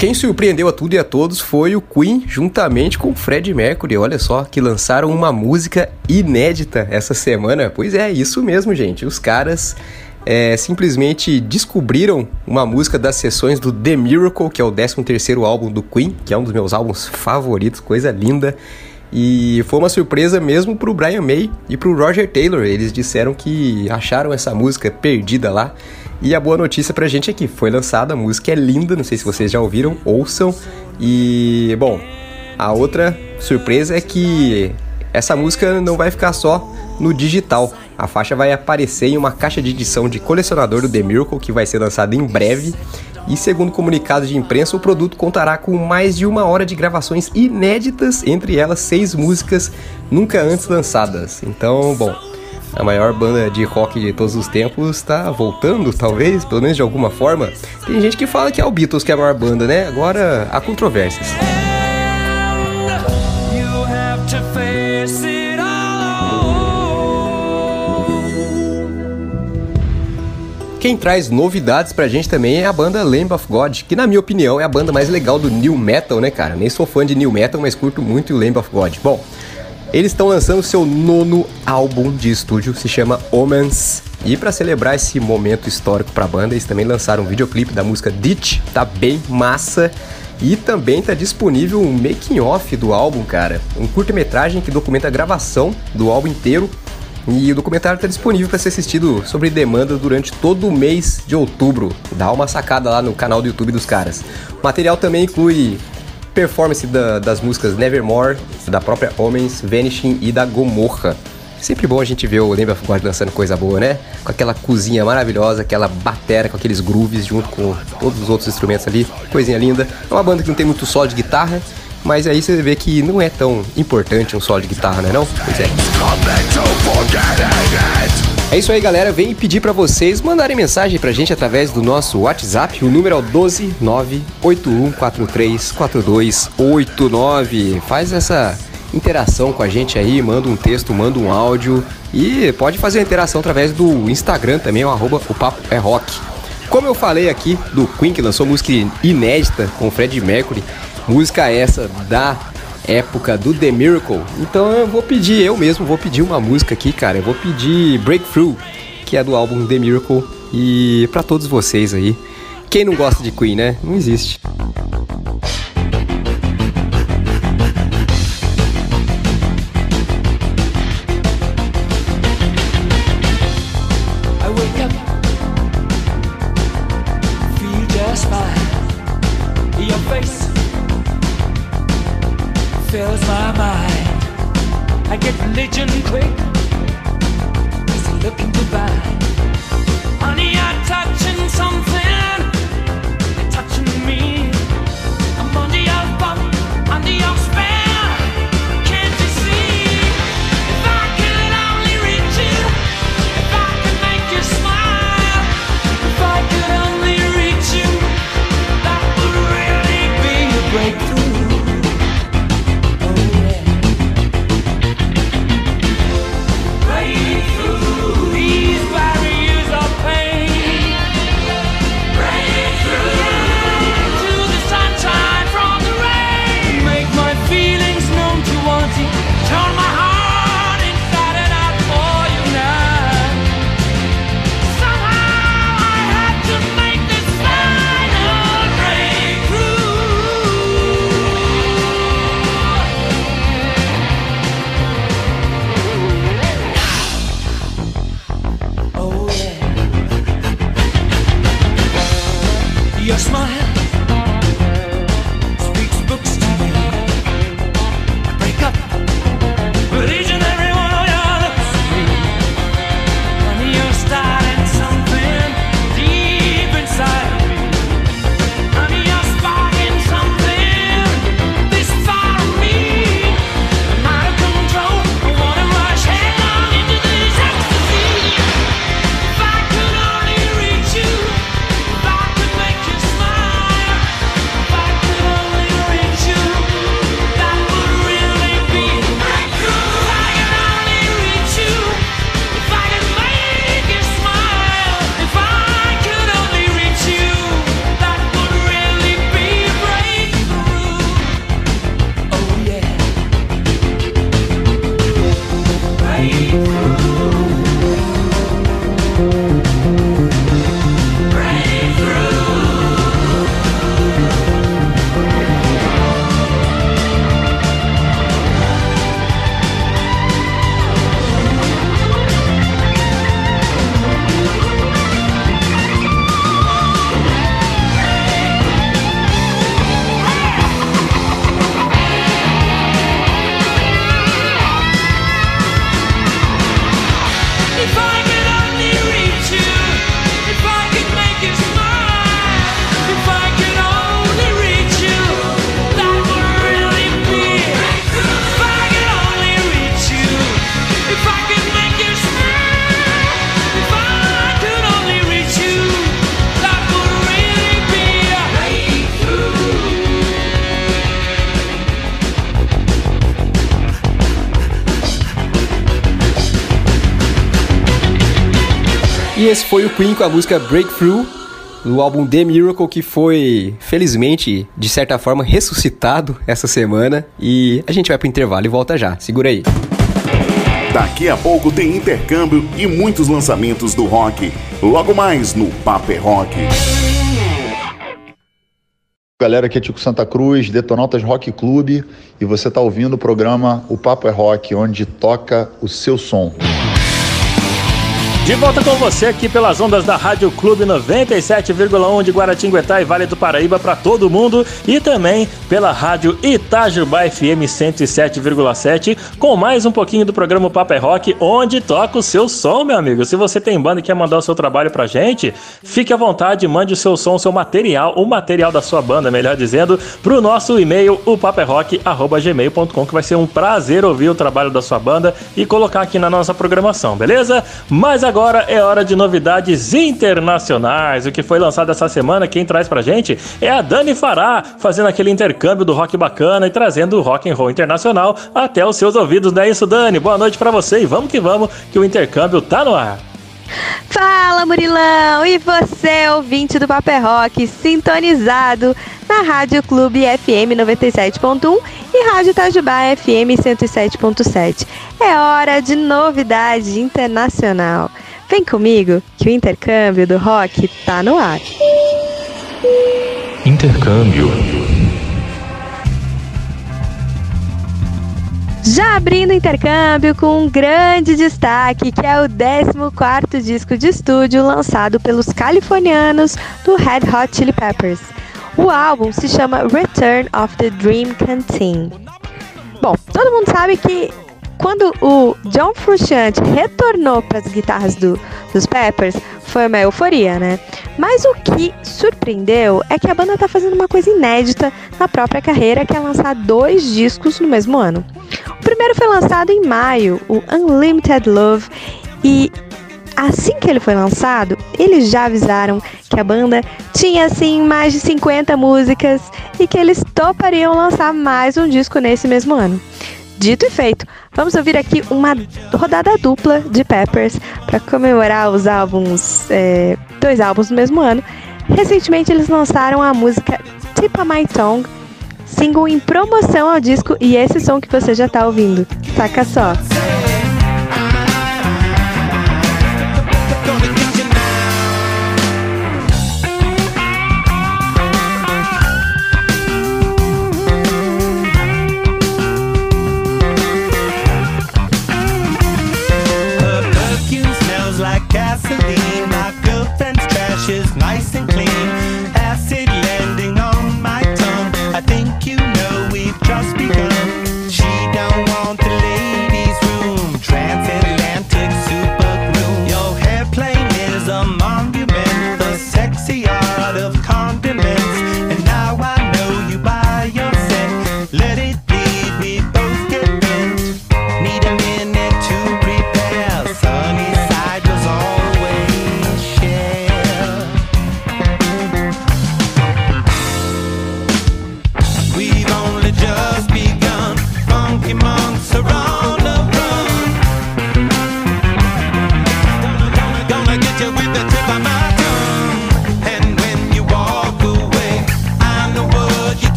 Quem surpreendeu a tudo e a todos foi o Queen, juntamente com o Fred Mercury. Olha só, que lançaram uma música inédita essa semana. Pois é, isso mesmo, gente. Os caras é, simplesmente descobriram uma música das sessões do The Miracle, que é o 13º álbum do Queen, que é um dos meus álbuns favoritos, coisa linda. E foi uma surpresa mesmo pro Brian May e pro Roger Taylor. Eles disseram que acharam essa música perdida lá. E a boa notícia pra gente é que foi lançada, a música é linda, não sei se vocês já ouviram, ouçam. E, bom, a outra surpresa é que essa música não vai ficar só no digital. A faixa vai aparecer em uma caixa de edição de colecionador do The Miracle que vai ser lançada em breve. E segundo comunicado de imprensa, o produto contará com mais de uma hora de gravações inéditas, entre elas seis músicas nunca antes lançadas. Então, bom, a maior banda de rock de todos os tempos está voltando, talvez, pelo menos de alguma forma. Tem gente que fala que é o Beatles que é a maior banda, né? Agora há controvérsias. Quem traz novidades pra gente também é a banda Lamb of God, que na minha opinião é a banda mais legal do New Metal, né, cara? Nem sou fã de New Metal, mas curto muito o Lamb of God. Bom, eles estão lançando seu nono álbum de estúdio, se chama Omens. E para celebrar esse momento histórico pra banda, eles também lançaram um videoclipe da música Ditch, tá bem massa. E também tá disponível um making off do álbum, cara. Um curta-metragem que documenta a gravação do álbum inteiro e o documentário está disponível para ser assistido sobre demanda durante todo o mês de outubro. Dá uma sacada lá no canal do YouTube dos caras. O material também inclui performance da, das músicas Nevermore, da própria Homens, Vanishing e da Gomorra. Sempre bom a gente ver o of God dançando coisa boa, né? Com aquela cozinha maravilhosa, aquela batera com aqueles grooves junto com todos os outros instrumentos ali. Coisinha linda. É uma banda que não tem muito solo de guitarra, mas aí você vê que não é tão importante um solo de guitarra, né não? Pois é. É isso aí, galera. Vem pedir para vocês mandarem mensagem pra gente através do nosso WhatsApp. O número é o 12981434289. Faz essa interação com a gente aí, manda um texto, manda um áudio e pode fazer a interação através do Instagram também, o arroba o papo é rock. Como eu falei aqui do Queen, que lançou música inédita com o Fred Mercury, música essa da época do The Miracle. Então eu vou pedir, eu mesmo vou pedir uma música aqui, cara. Eu vou pedir Breakthrough, que é do álbum The Miracle. E para todos vocês aí. Quem não gosta de Queen, né? Não existe. fills my mind. I get religion quick. Is he looking to buy? Esse foi o Queen com a música Breakthrough, do álbum The Miracle, que foi, felizmente, de certa forma, ressuscitado essa semana. E a gente vai pro intervalo e volta já. Segura aí. Daqui a pouco tem intercâmbio e muitos lançamentos do rock. Logo mais no Paper Rock. Galera, aqui é Tico Santa Cruz, Detonautas Rock Clube, e você está ouvindo o programa O Papo é Rock, onde toca o seu som. De volta com você aqui pelas ondas da Rádio Clube 97,1 de Guaratinguetá e Vale do Paraíba para todo mundo e também pela Rádio Itajubá FM 107,7 com mais um pouquinho do programa Paper é Rock, onde toca o seu som, meu amigo. Se você tem banda e quer mandar o seu trabalho pra gente, fique à vontade, mande o seu som, o seu material, o material da sua banda, melhor dizendo, pro nosso e-mail, o paperrock@gmail.com, que vai ser um prazer ouvir o trabalho da sua banda e colocar aqui na nossa programação, beleza? Mas agora agora é hora de novidades internacionais. O que foi lançado essa semana, quem traz pra gente é a Dani Fará, fazendo aquele intercâmbio do rock bacana e trazendo o rock and roll internacional até os seus ouvidos, não é isso, Dani? Boa noite para você e vamos que vamos, que o intercâmbio tá no ar. Fala Murilão! E você, ouvinte do Paper Rock, sintonizado na Rádio Clube FM 97.1 e Rádio Itajubá FM 107.7. É hora de novidade internacional. Vem comigo que o intercâmbio do rock tá no ar. Intercâmbio. Já abrindo o intercâmbio com um grande destaque, que é o 14º disco de estúdio lançado pelos californianos do Red Hot Chili Peppers. O álbum se chama Return of the Dream Canteen. Bom, todo mundo sabe que quando o John Frusciante retornou para as guitarras do, dos Peppers, foi uma euforia, né? Mas o que surpreendeu é que a banda está fazendo uma coisa inédita na própria carreira, que é lançar dois discos no mesmo ano. O primeiro foi lançado em maio, o Unlimited Love, e assim que ele foi lançado, eles já avisaram que a banda tinha assim mais de 50 músicas e que eles topariam lançar mais um disco nesse mesmo ano. Dito e feito, vamos ouvir aqui uma rodada dupla de Peppers para comemorar os álbuns, é, dois álbuns no mesmo ano. Recentemente eles lançaram a música Tip of My Tongue, single em promoção ao disco e esse som que você já está ouvindo. Saca só!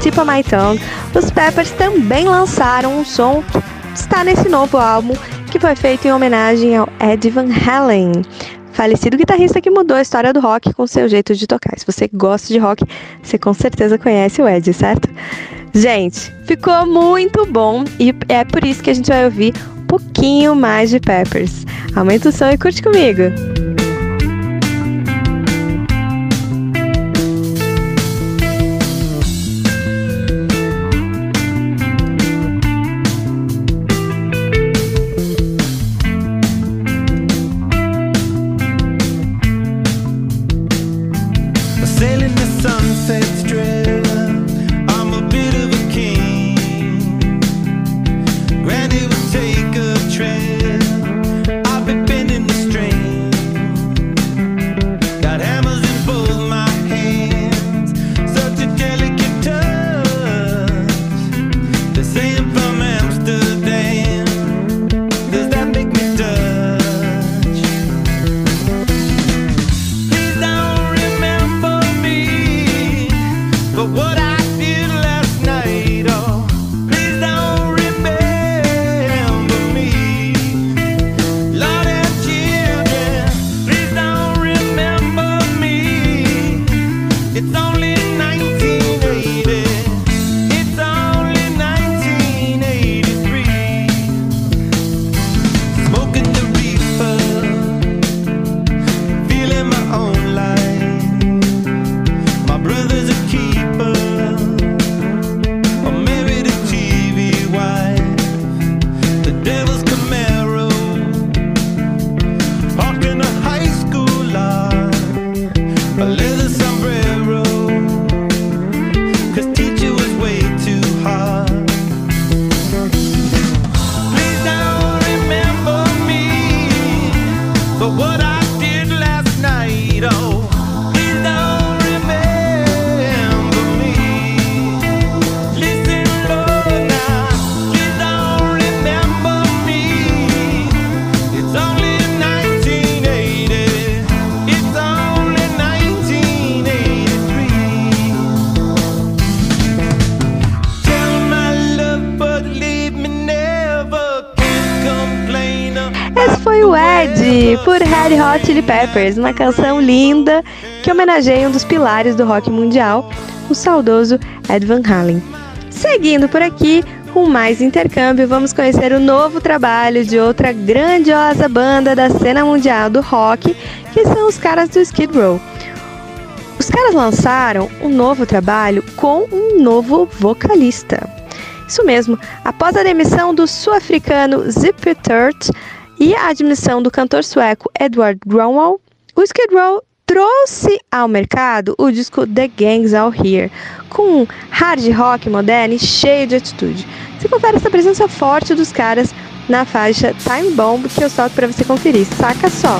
Tipo My Tongue, os Peppers também lançaram um som que está nesse novo álbum que foi feito em homenagem ao Ed Van Halen, falecido guitarrista que mudou a história do rock com seu jeito de tocar. Se você gosta de rock, você com certeza conhece o Ed, certo? Gente, ficou muito bom e é por isso que a gente vai ouvir um pouquinho mais de Peppers. Aumenta o som e curte comigo! Red Hot Chili Peppers, uma canção linda que homenageia um dos pilares do rock mundial, o saudoso Ed Van Halen. Seguindo por aqui, com mais intercâmbio, vamos conhecer o novo trabalho de outra grandiosa banda da cena mundial do rock, que são os caras do Skid Row. Os caras lançaram um novo trabalho com um novo vocalista. Isso mesmo, após a demissão do sul-africano Zip Turt, e a admissão do cantor sueco Edward Gromwell, o Skid Row trouxe ao mercado o disco The Gangs All Here, com um hard rock moderno e cheio de atitude. Você confere essa presença forte dos caras na faixa Time Bomb que eu solto para você conferir. Saca só!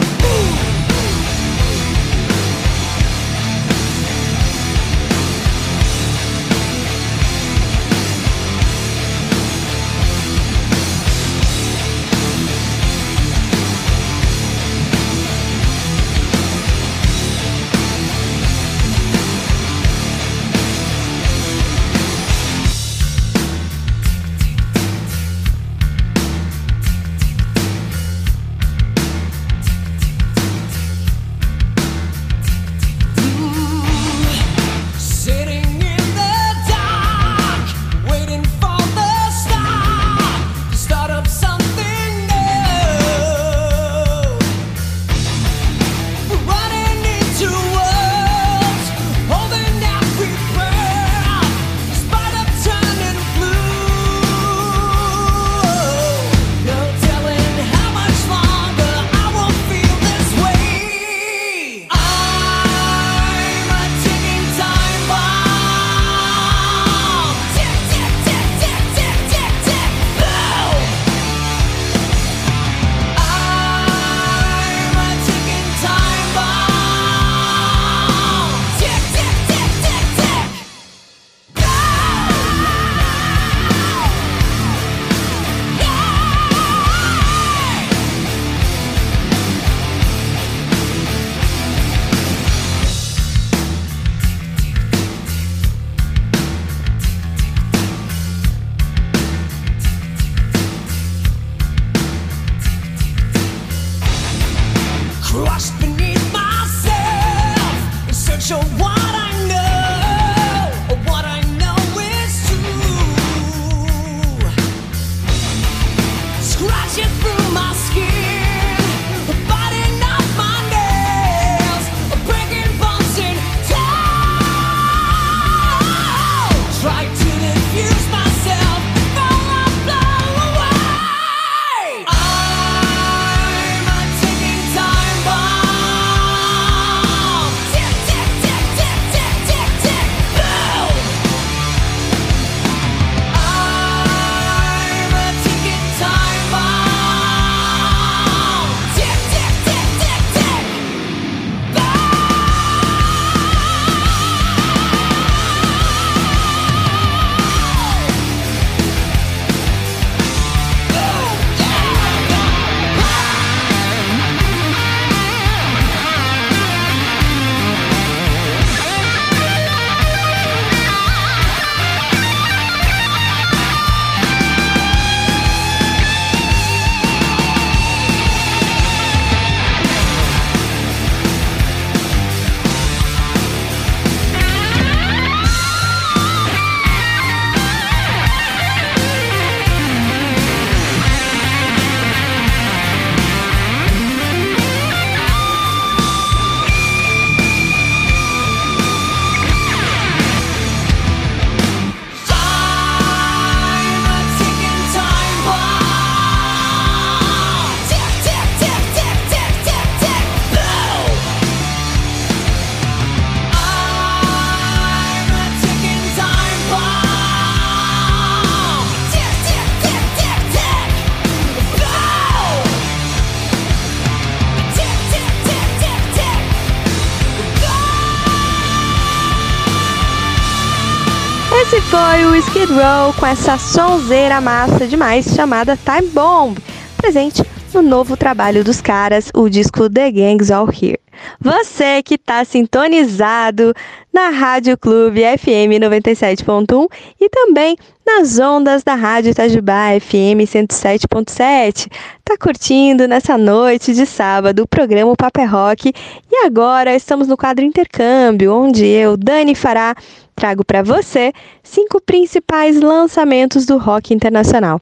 Com essa sonzeira massa demais chamada Time Bomb, presente no novo trabalho dos caras, o disco The Gangs All Here. Você que está sintonizado na Rádio Clube FM 97.1 e também nas ondas da Rádio Itajubá FM 107.7. Tá curtindo nessa noite de sábado o programa Paper é Rock e agora estamos no quadro Intercâmbio, onde eu, Dani Fará, trago para você cinco principais lançamentos do rock internacional.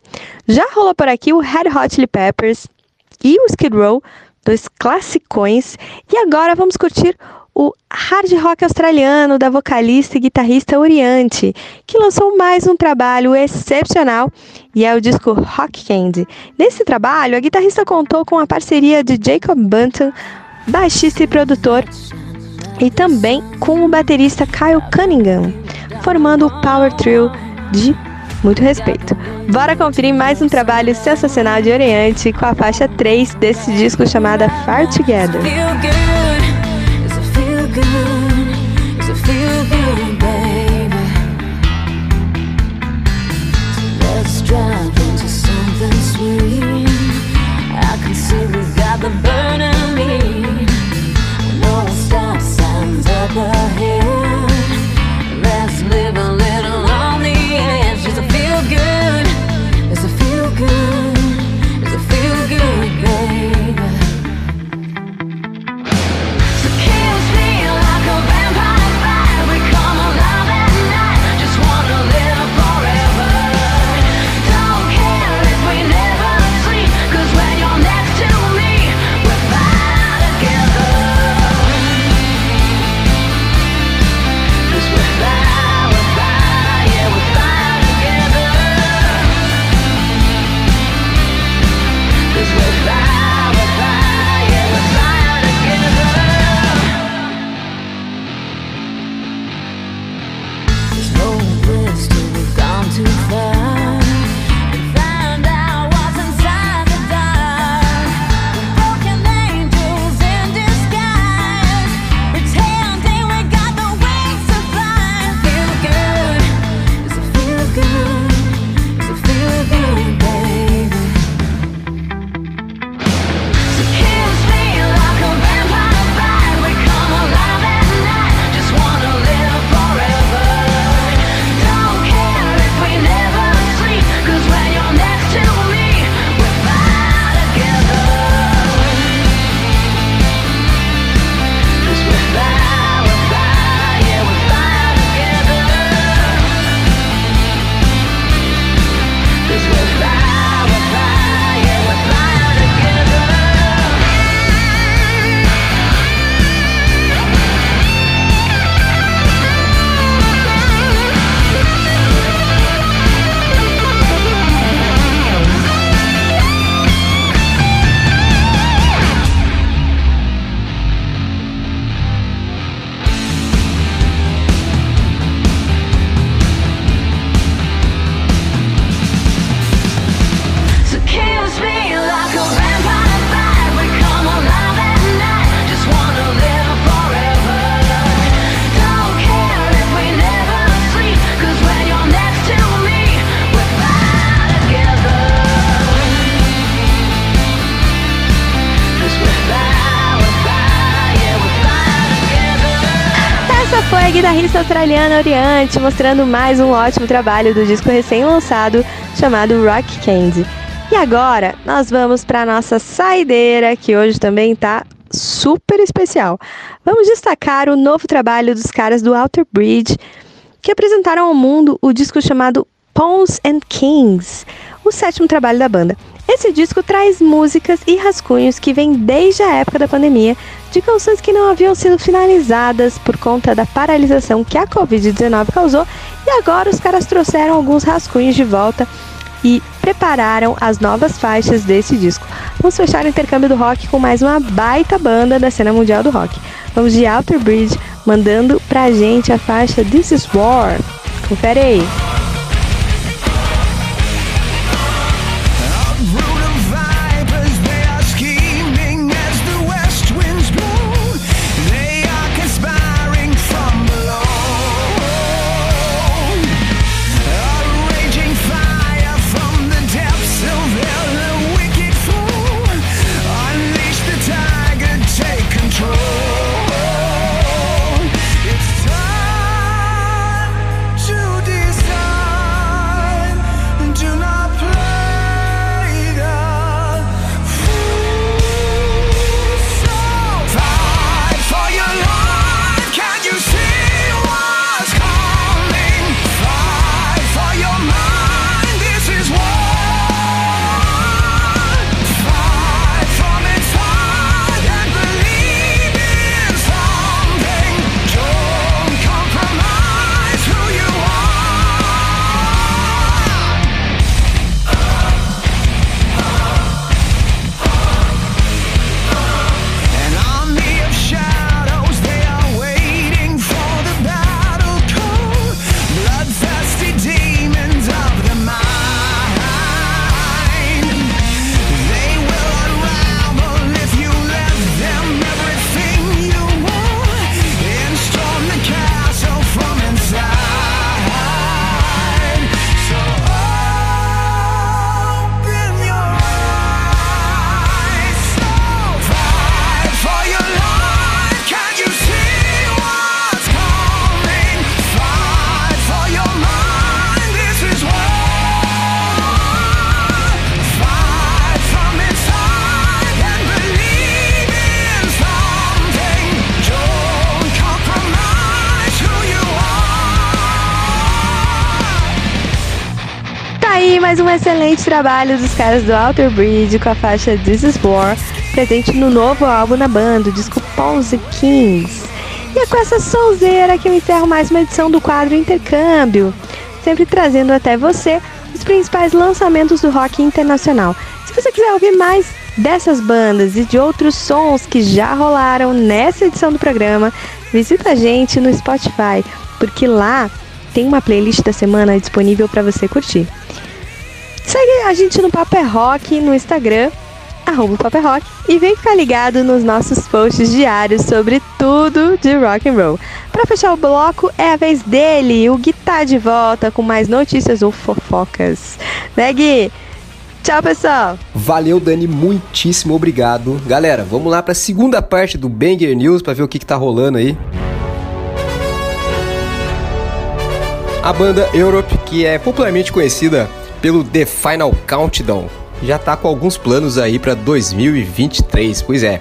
Já rolou por aqui o Red Hot Chili Peppers e o Skid Row, dois classicões, e agora vamos curtir o hard rock australiano da vocalista e guitarrista Oriante, que lançou mais um trabalho excepcional e é o disco Rock Candy. Nesse trabalho, a guitarrista contou com a parceria de Jacob Bunton, baixista e produtor, e também com o baterista Kyle Cunningham, formando o Power Trio de muito respeito. Bora conferir mais um trabalho sensacional de Oriente com a faixa 3 desse disco chamada Far Together. the burning me. No up ahead. Australiana Oriente mostrando mais um ótimo trabalho do disco recém-lançado chamado Rock Candy. E agora nós vamos para nossa saideira, que hoje também tá super especial. Vamos destacar o novo trabalho dos caras do Outer Bridge, que apresentaram ao mundo o disco chamado Pawns and Kings, o sétimo trabalho da banda. Esse disco traz músicas e rascunhos que vêm desde a época da pandemia, de canções que não haviam sido finalizadas por conta da paralisação que a Covid-19 causou, e agora os caras trouxeram alguns rascunhos de volta e prepararam as novas faixas desse disco. Vamos fechar o intercâmbio do rock com mais uma baita banda da cena mundial do rock. Vamos de Outer Bridge, mandando pra gente a faixa This Is War. Confere aí. Excelente trabalho dos caras do Outer Bridge com a faixa This Is War, presente no novo álbum na banda, o disco Pause Kings. E é com essa sonzeira que eu encerro mais uma edição do quadro Intercâmbio, sempre trazendo até você os principais lançamentos do rock internacional. Se você quiser ouvir mais dessas bandas e de outros sons que já rolaram nessa edição do programa, visita a gente no Spotify, porque lá tem uma playlist da semana disponível para você curtir. Segue a gente no Paper é Rock no Instagram, arroba Paper é Rock, e vem ficar ligado nos nossos posts diários sobre tudo de rock and roll. Para fechar o bloco, é a vez dele, o Gui tá de volta com mais notícias ou fofocas. Né, Gui? Tchau, pessoal. Valeu, Dani, muitíssimo obrigado. Galera, vamos lá para a segunda parte do Banger News para ver o que, que tá rolando aí. A banda Europe, que é popularmente conhecida pelo The Final Countdown. Já tá com alguns planos aí para 2023, pois é.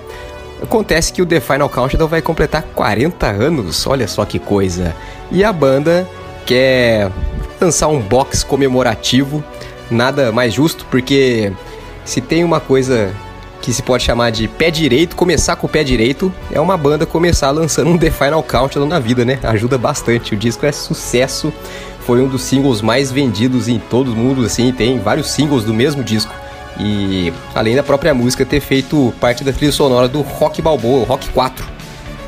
Acontece que o The Final Countdown vai completar 40 anos, olha só que coisa. E a banda quer lançar um box comemorativo, nada mais justo, porque se tem uma coisa que se pode chamar de pé direito, começar com o pé direito, é uma banda começar lançando um The Final Countdown na vida, né? Ajuda bastante. O disco é sucesso foi um dos singles mais vendidos em todo o mundo, assim, tem vários singles do mesmo disco. E além da própria música ter feito parte da trilha sonora do Rock Balboa, Rock 4.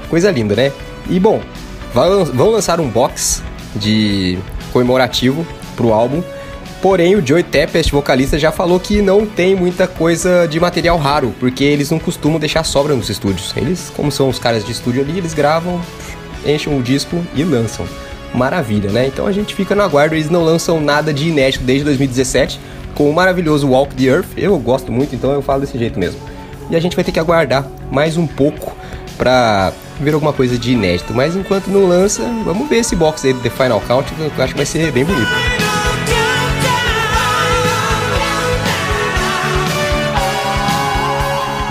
Coisa linda, né? E bom, vão lançar um box de comemorativo pro álbum. Porém, o Joey Tempest, vocalista, já falou que não tem muita coisa de material raro, porque eles não costumam deixar sobra nos estúdios. Eles, como são os caras de estúdio ali, eles gravam, enchem o disco e lançam maravilha, né? Então a gente fica no aguardo, eles não lançam nada de inédito desde 2017, com o maravilhoso Walk the Earth, eu gosto muito, então eu falo desse jeito mesmo. E a gente vai ter que aguardar mais um pouco pra ver alguma coisa de inédito. Mas enquanto não lança, vamos ver esse box aí do The Final Count, que eu acho que vai ser bem bonito.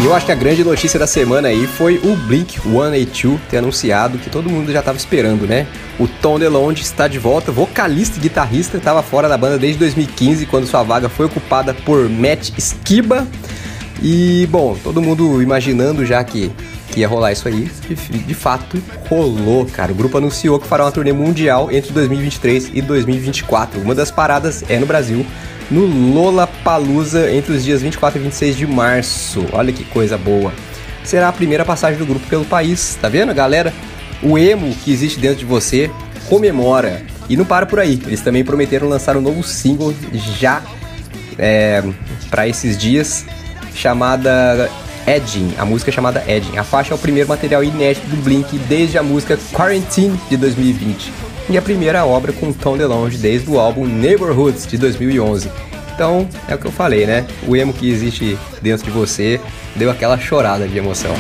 Eu acho que a grande notícia da semana aí foi o Blink 182 ter anunciado que todo mundo já estava esperando, né? O Tom DeLonge está de volta, vocalista e guitarrista, estava fora da banda desde 2015, quando sua vaga foi ocupada por Matt Skiba. E, bom, todo mundo imaginando já que, que ia rolar isso aí, de, de fato rolou, cara. O grupo anunciou que fará uma turnê mundial entre 2023 e 2024. Uma das paradas é no Brasil, no Lollapalooza entre os dias 24 e 26 de março. Olha que coisa boa. Será a primeira passagem do grupo pelo país, tá vendo, galera? O emo que existe dentro de você comemora. E não para por aí, eles também prometeram lançar um novo single já é, para esses dias, chamada Edging, a música é chamada Edging. A faixa é o primeiro material inédito do Blink desde a música Quarantine de 2020 e a primeira obra com Tom DeLonge desde o álbum Neighborhoods de 2011. Então, é o que eu falei, né? O emo que existe dentro de você deu aquela chorada de emoção.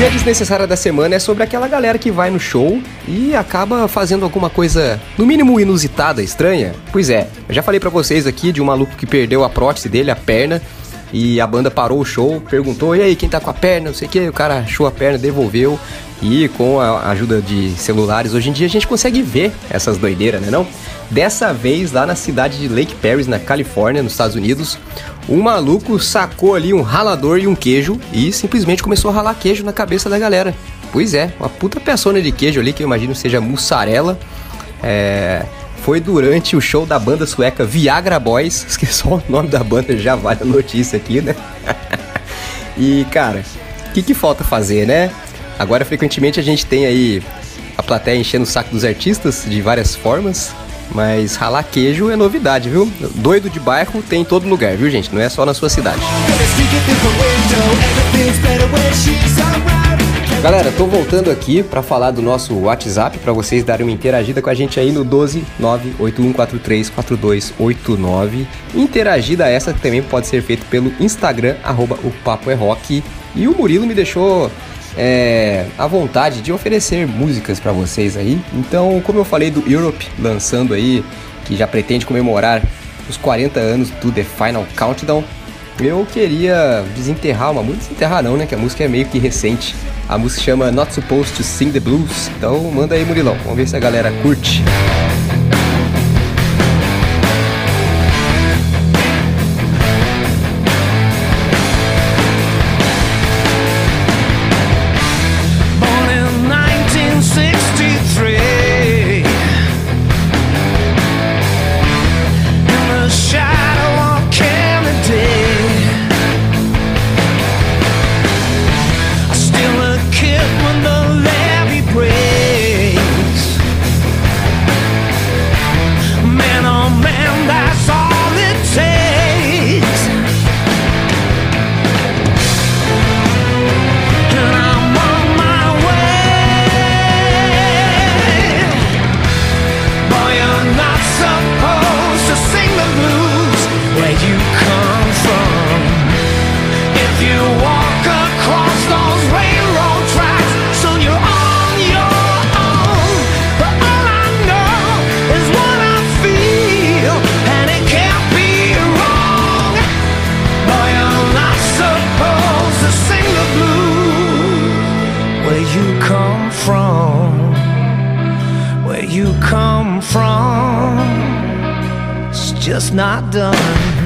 E a desnecessária da semana é sobre aquela galera que vai no show e acaba fazendo alguma coisa, no mínimo inusitada, estranha. Pois é, eu já falei para vocês aqui de um maluco que perdeu a prótese dele, a perna, e a banda parou o show, perguntou: e aí, quem tá com a perna? Não sei o que. O cara achou a perna, devolveu. E com a ajuda de celulares, hoje em dia a gente consegue ver essas doideiras, né? Não? Dessa vez, lá na cidade de Lake Perry, na Califórnia, nos Estados Unidos, um maluco sacou ali um ralador e um queijo e simplesmente começou a ralar queijo na cabeça da galera. Pois é, uma puta persona de queijo ali que eu imagino seja mussarela. É, foi durante o show da banda sueca Viagra Boys, [laughs] que só o nome da banda já vale a notícia aqui, né? [laughs] e cara, o que, que falta fazer, né? Agora frequentemente a gente tem aí a plateia enchendo o saco dos artistas de várias formas. Mas ralar queijo é novidade, viu? Doido de bairro tem em todo lugar, viu, gente? Não é só na sua cidade. Galera, tô voltando aqui para falar do nosso WhatsApp para vocês darem uma interagida com a gente aí no 12 981434289. Interagida essa que também pode ser feita pelo Instagram arroba o Papo é Rock. E o Murilo me deixou é, a vontade de oferecer músicas para vocês aí. Então, como eu falei do Europe lançando aí, que já pretende comemorar os 40 anos do The Final Countdown, eu queria desenterrar uma música, desenterrar não, né, que a música é meio que recente. A música chama Not Supposed to Sing the Blues. Então, manda aí, Murilão. Vamos ver se a galera curte. I It's not done.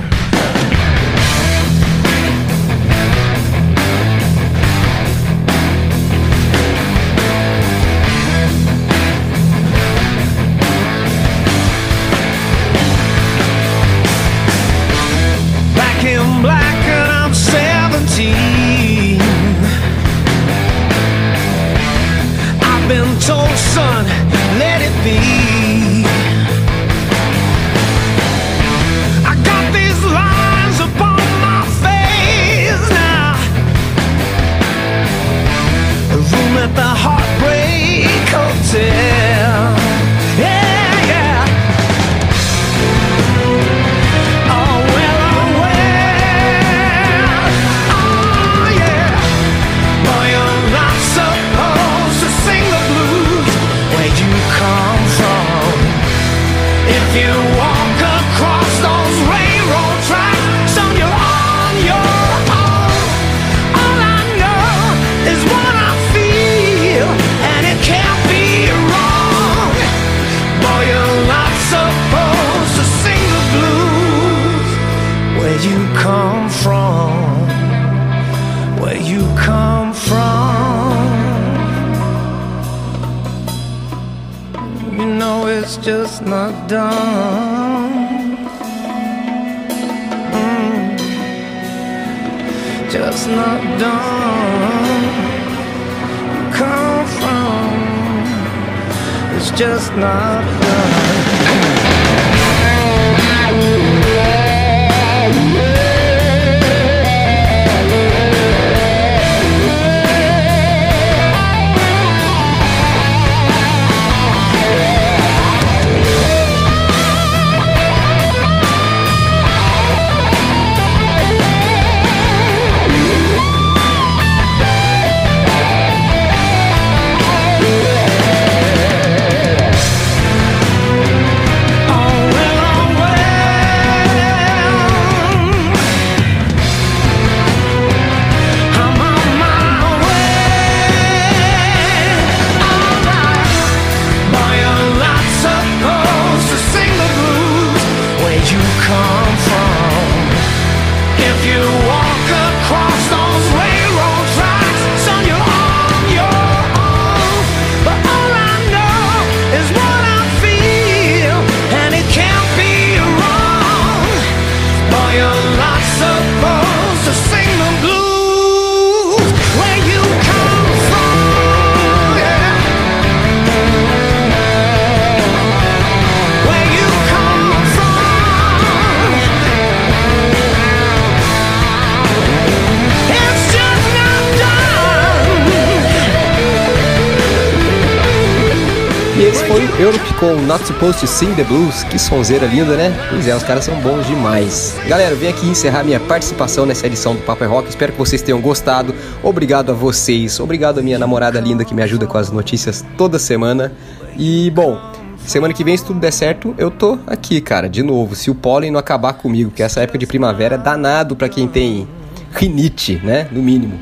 To Sing the Blues. Que sonzeira linda, né? Pois é, os caras são bons demais. Galera, eu venho aqui encerrar minha participação nessa edição do Papo é Rock. Espero que vocês tenham gostado. Obrigado a vocês. Obrigado a minha namorada linda que me ajuda com as notícias toda semana. E, bom, Semana que vem, se tudo der certo, eu tô aqui, cara, de novo. Se o pólen não acabar comigo, que essa época de primavera é danado para quem tem rinite, né? No mínimo.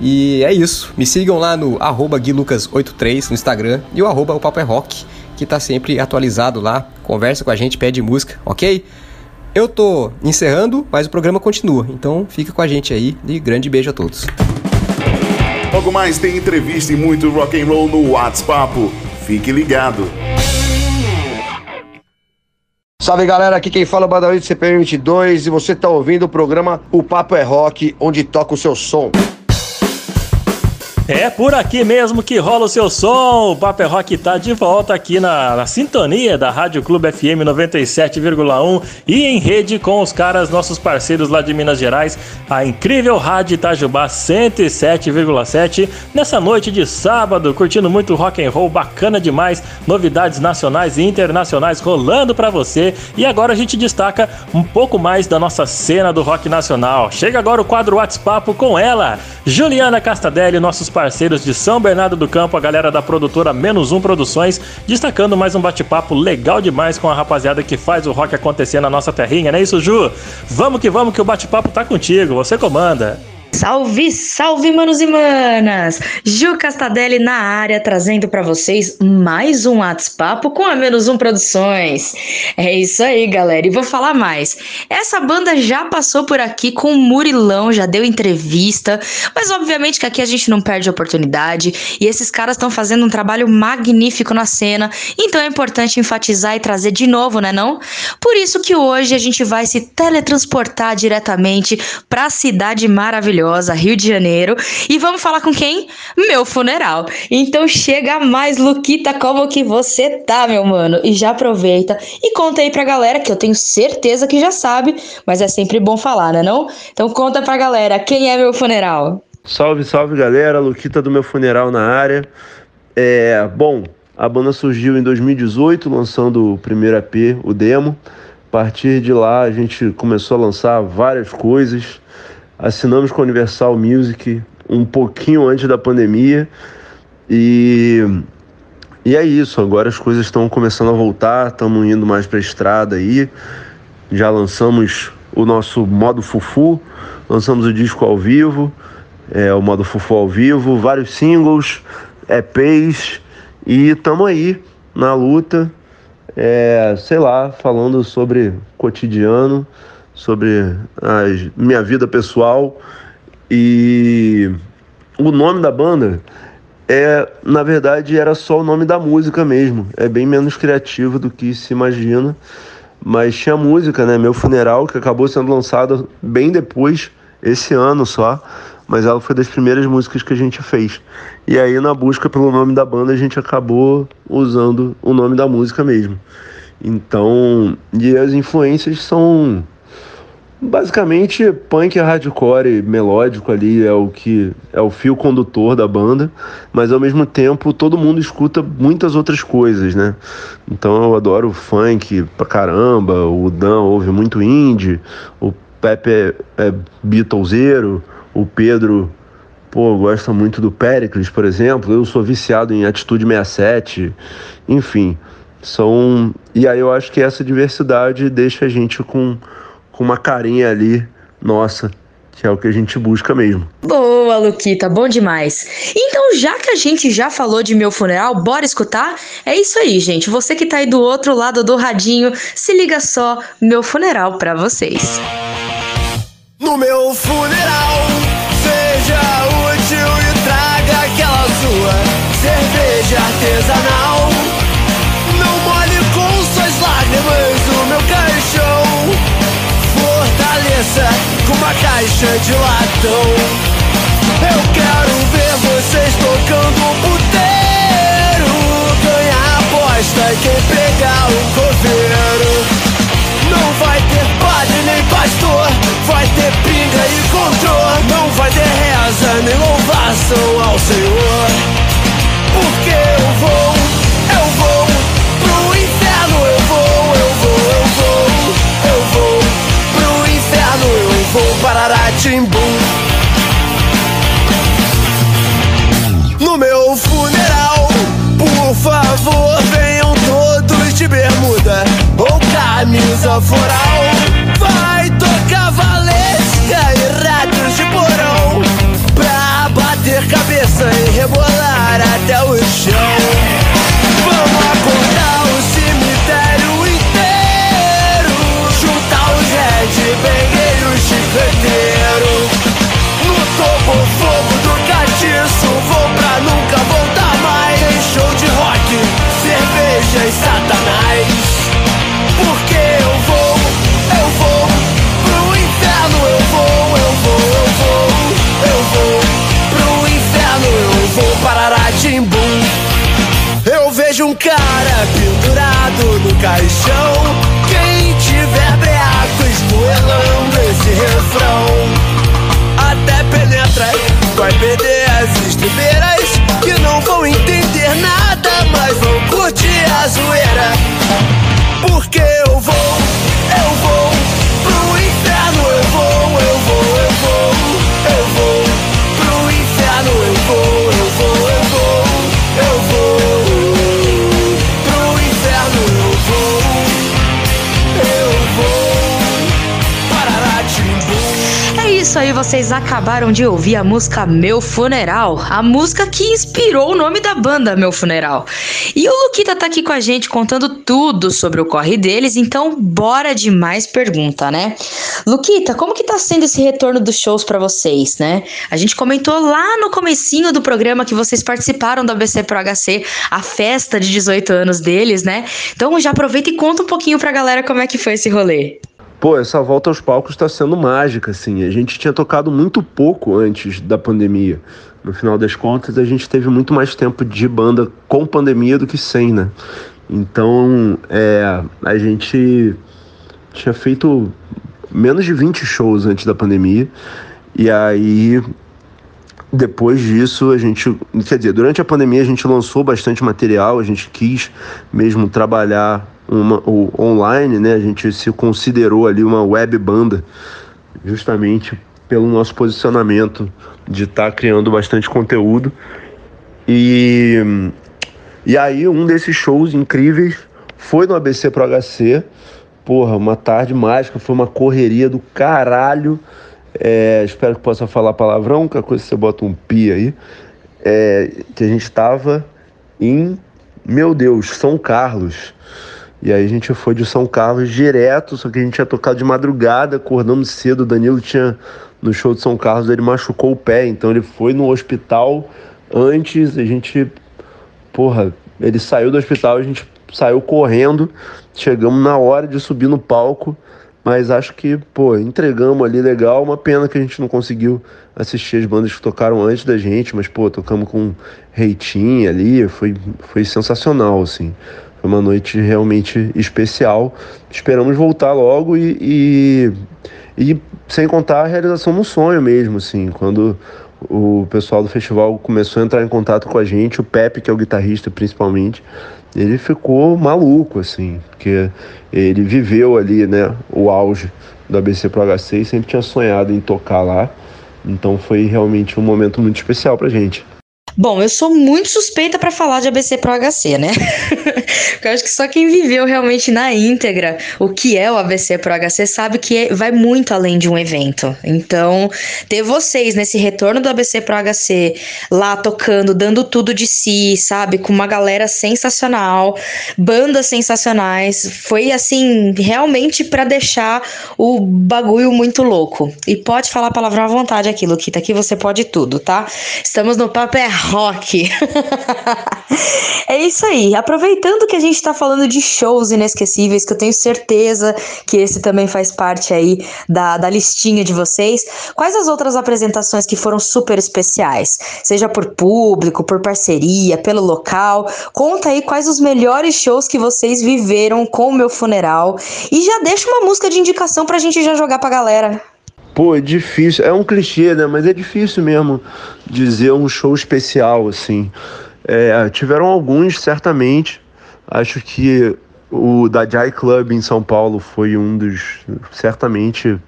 E é isso. Me sigam lá no guilucas83 no Instagram e o arroba o Papo é Rock que tá sempre atualizado lá. Conversa com a gente, pede música, ok? Eu tô encerrando, mas o programa continua. Então fica com a gente aí e grande beijo a todos. Logo mais tem entrevista e muito rock and roll no WhatsApp. Fique ligado. Salve galera, aqui quem fala é o Badalito CPM 22 e você tá ouvindo o programa O Papo é Rock, onde toca o seu som. É por aqui mesmo que rola o seu som. O Paper Rock tá de volta aqui na, na sintonia da Rádio Clube FM 97,1 e em rede com os caras, nossos parceiros lá de Minas Gerais, a incrível Rádio Itajubá 107,7. Nessa noite de sábado, curtindo muito rock and roll, bacana demais, novidades nacionais e internacionais rolando para você. E agora a gente destaca um pouco mais da nossa cena do rock nacional. Chega agora o quadro WhatsApp com ela, Juliana Castadelli, nossos parceiros parceiros de São Bernardo do Campo, a galera da produtora Menos Um Produções, destacando mais um bate-papo legal demais com a rapaziada que faz o rock acontecer na nossa terrinha, não é isso, Ju? Vamos que vamos que o bate-papo tá contigo, você comanda. Salve, salve, manos e manas! Ju Castadelli na área, trazendo para vocês mais um WhatsApp com a Menos Um Produções. É isso aí, galera, e vou falar mais. Essa banda já passou por aqui com o Murilão, já deu entrevista, mas obviamente que aqui a gente não perde a oportunidade e esses caras estão fazendo um trabalho magnífico na cena, então é importante enfatizar e trazer de novo, né não? Por isso que hoje a gente vai se teletransportar diretamente para a cidade maravilhosa maravilhosa, Rio de Janeiro. E vamos falar com quem? Meu funeral. Então chega mais, Luquita, como que você tá, meu mano? E já aproveita e conta aí pra galera, que eu tenho certeza que já sabe, mas é sempre bom falar, né não? Então conta pra galera, quem é meu funeral? Salve, salve galera, Luquita do meu funeral na área. É, bom, a banda surgiu em 2018, lançando o primeiro EP, o demo. A partir de lá a gente começou a lançar várias coisas assinamos com a Universal Music um pouquinho antes da pandemia e, e é isso. Agora as coisas estão começando a voltar, estamos indo mais para a estrada aí. Já lançamos o nosso modo Fufu, lançamos o disco ao vivo, é, o modo Fufu ao vivo, vários singles, EPs e estamos aí na luta, é, sei lá, falando sobre cotidiano sobre a minha vida pessoal. E o nome da banda é, na verdade, era só o nome da música mesmo. É bem menos criativo do que se imagina. Mas tinha música, né? Meu Funeral, que acabou sendo lançada bem depois, esse ano só. Mas ela foi das primeiras músicas que a gente fez. E aí, na busca pelo nome da banda, a gente acabou usando o nome da música mesmo. Então, e as influências são basicamente punk hardcore melódico ali é o que é o fio condutor da banda, mas ao mesmo tempo todo mundo escuta muitas outras coisas, né? Então eu adoro funk pra caramba, o Dan ouve muito indie, o Pepe é, é Beatleseiro, o Pedro pô, gosta muito do Pericles, por exemplo, eu sou viciado em Atitude 67, enfim, são e aí eu acho que essa diversidade deixa a gente com com uma carinha ali nossa, que é o que a gente busca mesmo. Boa, Luquita, bom demais. Então, já que a gente já falou de meu funeral, bora escutar? É isso aí, gente. Você que tá aí do outro lado do radinho, se liga só, meu funeral para vocês. No meu funeral, seja útil e traga aquela sua cerveja artesanal. Fortaleça com uma caixa de latão. Eu quero ver vocês tocando o puteiro. Ganhar aposta quem pegar o coveiro. Não vai ter padre nem pastor, vai ter pinga e controle. Não vai ter reza nem louvação ao Senhor. Porque eu vou, Ratimbum. No meu funeral, por favor, venham todos de bermuda ou camisa floral. Vai tocar valesca e ratos de porão pra bater cabeça e rebolar até o chão. Um cara pendurado no caixão. Quem tiver breaco esgoelando esse refrão. Até penetra Vai perder as estribeiras Que não vão entender nada Mas vão curtir a zoeira. Porque eu vou, eu vou Pro inferno eu vou, eu vou, eu vou Eu vou pro inferno eu vou, vocês acabaram de ouvir a música Meu Funeral, a música que inspirou o nome da banda Meu Funeral. E o Luquita tá aqui com a gente contando tudo sobre o corre deles, então bora de mais pergunta, né? Luquita, como que tá sendo esse retorno dos shows pra vocês, né? A gente comentou lá no comecinho do programa que vocês participaram da BC Pro HC, a festa de 18 anos deles, né? Então já aproveita e conta um pouquinho pra galera como é que foi esse rolê. Pô, essa volta aos palcos está sendo mágica, assim. A gente tinha tocado muito pouco antes da pandemia. No final das contas, a gente teve muito mais tempo de banda com pandemia do que sem, né? Então, é, a gente tinha feito menos de 20 shows antes da pandemia. E aí, depois disso, a gente. Quer dizer, durante a pandemia a gente lançou bastante material, a gente quis mesmo trabalhar uma, o online, né? A gente se considerou ali uma web banda, justamente pelo nosso posicionamento de estar tá criando bastante conteúdo. E, e aí, um desses shows incríveis foi no ABC Pro HC. Porra, uma tarde mágica, foi uma correria do caralho. É, espero que possa falar palavrão, qualquer coisa você bota um pi aí. É, que a gente estava em, meu Deus, São Carlos. E aí a gente foi de São Carlos direto, só que a gente tinha tocado de madrugada, acordando cedo. O Danilo tinha, no show de São Carlos, ele machucou o pé, então ele foi no hospital antes, a gente, porra, ele saiu do hospital, a gente saiu correndo, chegamos na hora de subir no palco, mas acho que, pô, entregamos ali legal. Uma pena que a gente não conseguiu assistir as bandas que tocaram antes da gente, mas, pô, tocamos com Reitinho ali, foi, foi sensacional, assim. Foi uma noite realmente especial. Esperamos voltar logo e, e, e sem contar a realização no sonho mesmo, assim, quando o pessoal do festival começou a entrar em contato com a gente, o Pepe, que é o guitarrista principalmente, ele ficou maluco, assim, porque ele viveu ali, né, o auge do ABC Pro HC e sempre tinha sonhado em tocar lá. Então foi realmente um momento muito especial pra gente. Bom, eu sou muito suspeita para falar de ABC Pro HC, né? [laughs] Porque eu acho que só quem viveu realmente na íntegra o que é o ABC Pro HC sabe que é, vai muito além de um evento. Então, ter vocês nesse retorno do ABC Pro HC lá tocando, dando tudo de si, sabe? Com uma galera sensacional, bandas sensacionais, foi assim, realmente para deixar o bagulho muito louco. E pode falar palavrão à vontade aqui, Luquita, aqui você pode tudo, tá? Estamos no Papo é rock. [laughs] é isso aí. Aproveitando que a gente tá falando de shows inesquecíveis, que eu tenho certeza que esse também faz parte aí da, da listinha de vocês, quais as outras apresentações que foram super especiais? Seja por público, por parceria, pelo local. Conta aí quais os melhores shows que vocês viveram com o meu funeral. E já deixa uma música de indicação pra gente já jogar pra galera. Pô, é difícil, é um clichê, né? Mas é difícil mesmo dizer um show especial, assim. É, tiveram alguns, certamente. Acho que o da Jai Club em São Paulo foi um dos. Certamente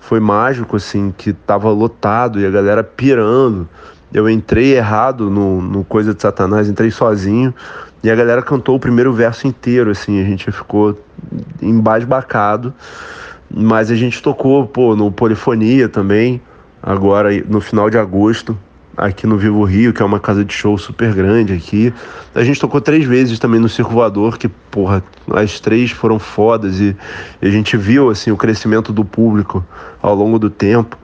foi mágico, assim, que tava lotado e a galera pirando. Eu entrei errado no, no Coisa de Satanás, entrei sozinho. E a galera cantou o primeiro verso inteiro, assim, a gente ficou embasbacado. Mas a gente tocou, pô, no Polifonia também, agora no final de agosto, aqui no Vivo Rio, que é uma casa de show super grande aqui. A gente tocou três vezes também no Circo Voador, que, porra, as três foram fodas e, e a gente viu, assim, o crescimento do público ao longo do tempo.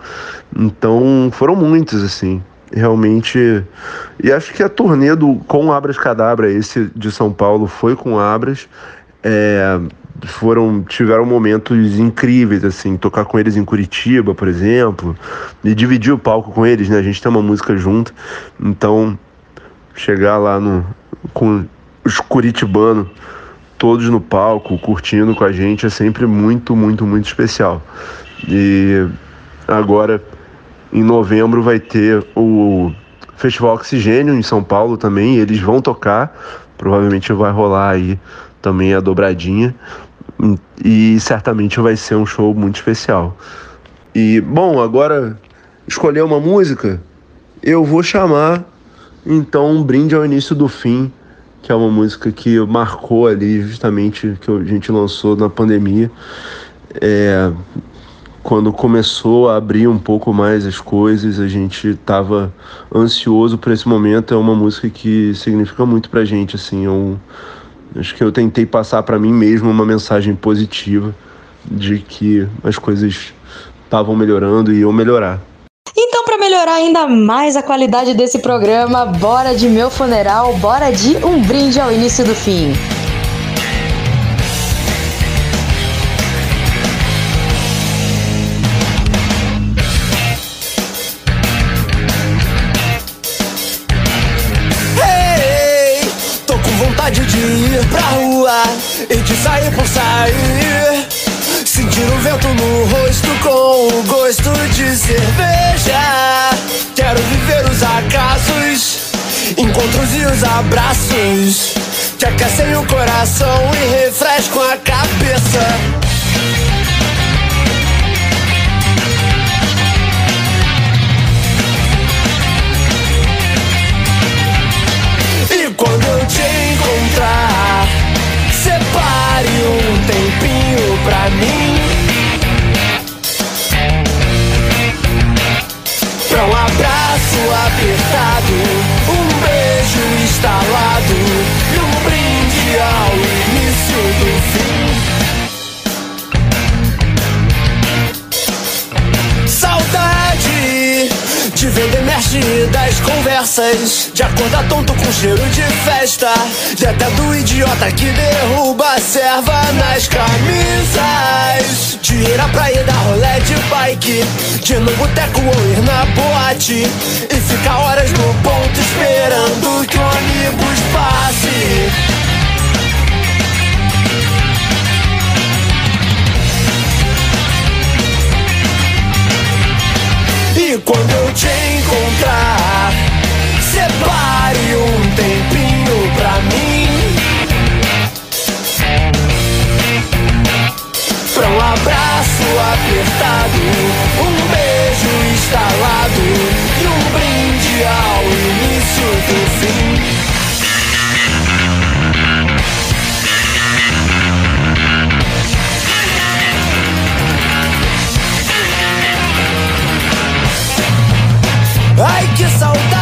Então, foram muitos, assim, realmente. E acho que a turnê do, com Abras Cadabra, esse de São Paulo, foi com Abras. É, foram tiveram momentos incríveis assim tocar com eles em Curitiba por exemplo e dividir o palco com eles né? A gente tem uma música junto então chegar lá no com os curitibanos todos no palco curtindo com a gente é sempre muito muito muito especial. E agora em novembro vai ter o Festival Oxigênio em São Paulo também eles vão tocar provavelmente vai rolar aí também a dobradinha e certamente vai ser um show muito especial. E bom, agora escolher uma música, eu vou chamar então um brinde ao início do fim, que é uma música que marcou ali justamente que a gente lançou na pandemia. É, quando começou a abrir um pouco mais as coisas, a gente estava ansioso por esse momento. É uma música que significa muito pra gente, assim, é um, Acho que eu tentei passar para mim mesmo uma mensagem positiva de que as coisas estavam melhorando e iam melhorar. Então, para melhorar ainda mais a qualidade desse programa, bora de meu funeral, bora de um brinde ao início do fim. Sair por sair. Sentir o vento no rosto com o gosto de cerveja. Quero viver os acasos, encontros e os abraços que aquecem o coração e refrescam a cabeça. Merch das conversas. De acordar tonto com cheiro de festa. De até do idiota que derruba a serva nas camisas. De ir à praia dar rolé de bike. De ir no boteco ou ir na boate. E ficar horas no ponto esperando que o ônibus passe. Quando eu te encontrar, separe um tempinho pra mim. Pra um abraço apertado, um beijo instalado e um brinde ao início do fim. Que saudade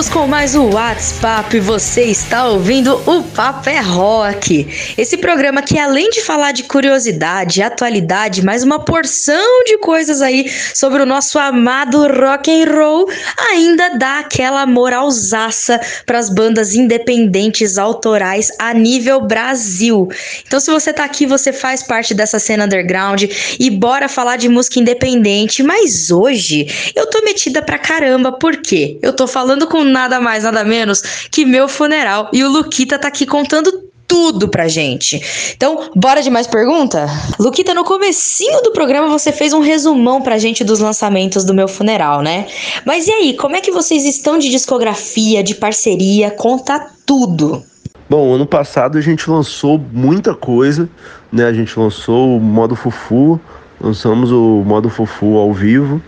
Voltamos com mais o WhatsApp. Você está ouvindo o Papo é Rock. Esse programa que além de falar de curiosidade, atualidade, mais uma porção de coisas aí sobre o nosso amado rock and roll, ainda dá aquela moralzaça para as bandas independentes autorais a nível Brasil. Então se você tá aqui, você faz parte dessa cena underground e bora falar de música independente, mas hoje eu tô metida pra caramba, por quê? Eu tô falando com nada mais, nada menos que meu funeral. E o Luquita tá aqui contando tudo pra gente. Então, bora de mais pergunta? Luquita, no comecinho do programa você fez um resumão pra gente dos lançamentos do meu funeral, né? Mas e aí, como é que vocês estão de discografia, de parceria? Conta tudo. Bom, ano passado a gente lançou muita coisa, né? A gente lançou o modo Fufu, lançamos o modo Fufu ao vivo,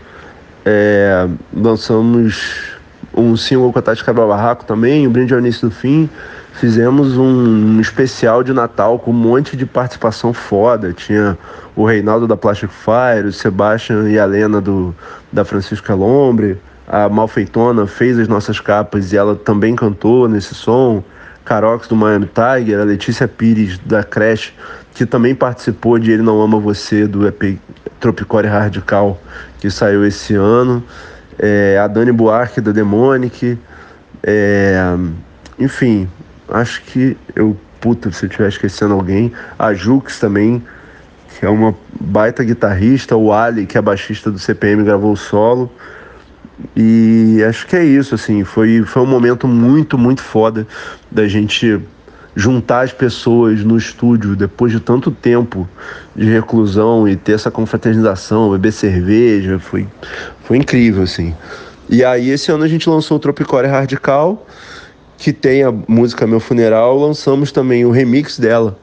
é, lançamos um single com a Tati Cabral Barraco também, o Brinde ao Início do Fim. Fizemos um especial de Natal com um monte de participação foda. Tinha o Reinaldo da Plastic Fire, o Sebastian e a Lena do, da Francisca Lombre. A Malfeitona fez as nossas capas e ela também cantou nesse som. Carox do Miami Tiger, a Letícia Pires da Crash, que também participou de Ele Não Ama Você, do EP Tropicore Radical, que saiu esse ano é, a Dani Buarque da Demonic, é, enfim, acho que eu, puta, se eu estiver esquecendo alguém, a Jux também, que é uma baita guitarrista, o Ali, que é baixista do CPM, gravou o solo. E acho que é isso, assim, foi, foi um momento muito, muito foda da gente juntar as pessoas no estúdio depois de tanto tempo de reclusão e ter essa confraternização, beber cerveja, foi, foi incrível, assim. E aí esse ano a gente lançou o Tropicore Radical, que tem a música Meu Funeral, lançamos também o remix dela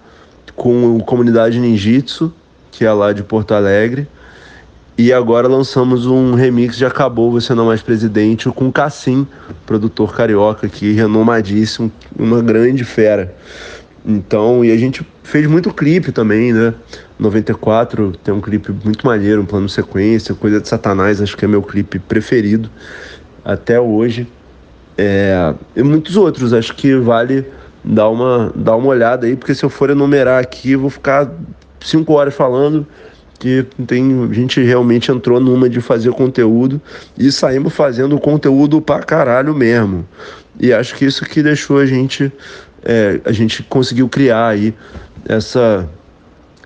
com o Comunidade Ninjitsu, que é lá de Porto Alegre. E agora lançamos um remix de Acabou Você Não Mais Presidente com Cassim, produtor carioca aqui, renomadíssimo, uma grande fera. Então, e a gente fez muito clipe também, né? 94 tem um clipe muito maneiro, um plano sequência, Coisa de Satanás, acho que é meu clipe preferido até hoje. É, e muitos outros, acho que vale dar uma, dar uma olhada aí, porque se eu for enumerar aqui, vou ficar cinco horas falando que tem, a gente realmente entrou numa de fazer conteúdo e saímos fazendo conteúdo pra caralho mesmo. E acho que isso que deixou a gente, é, a gente conseguiu criar aí essa,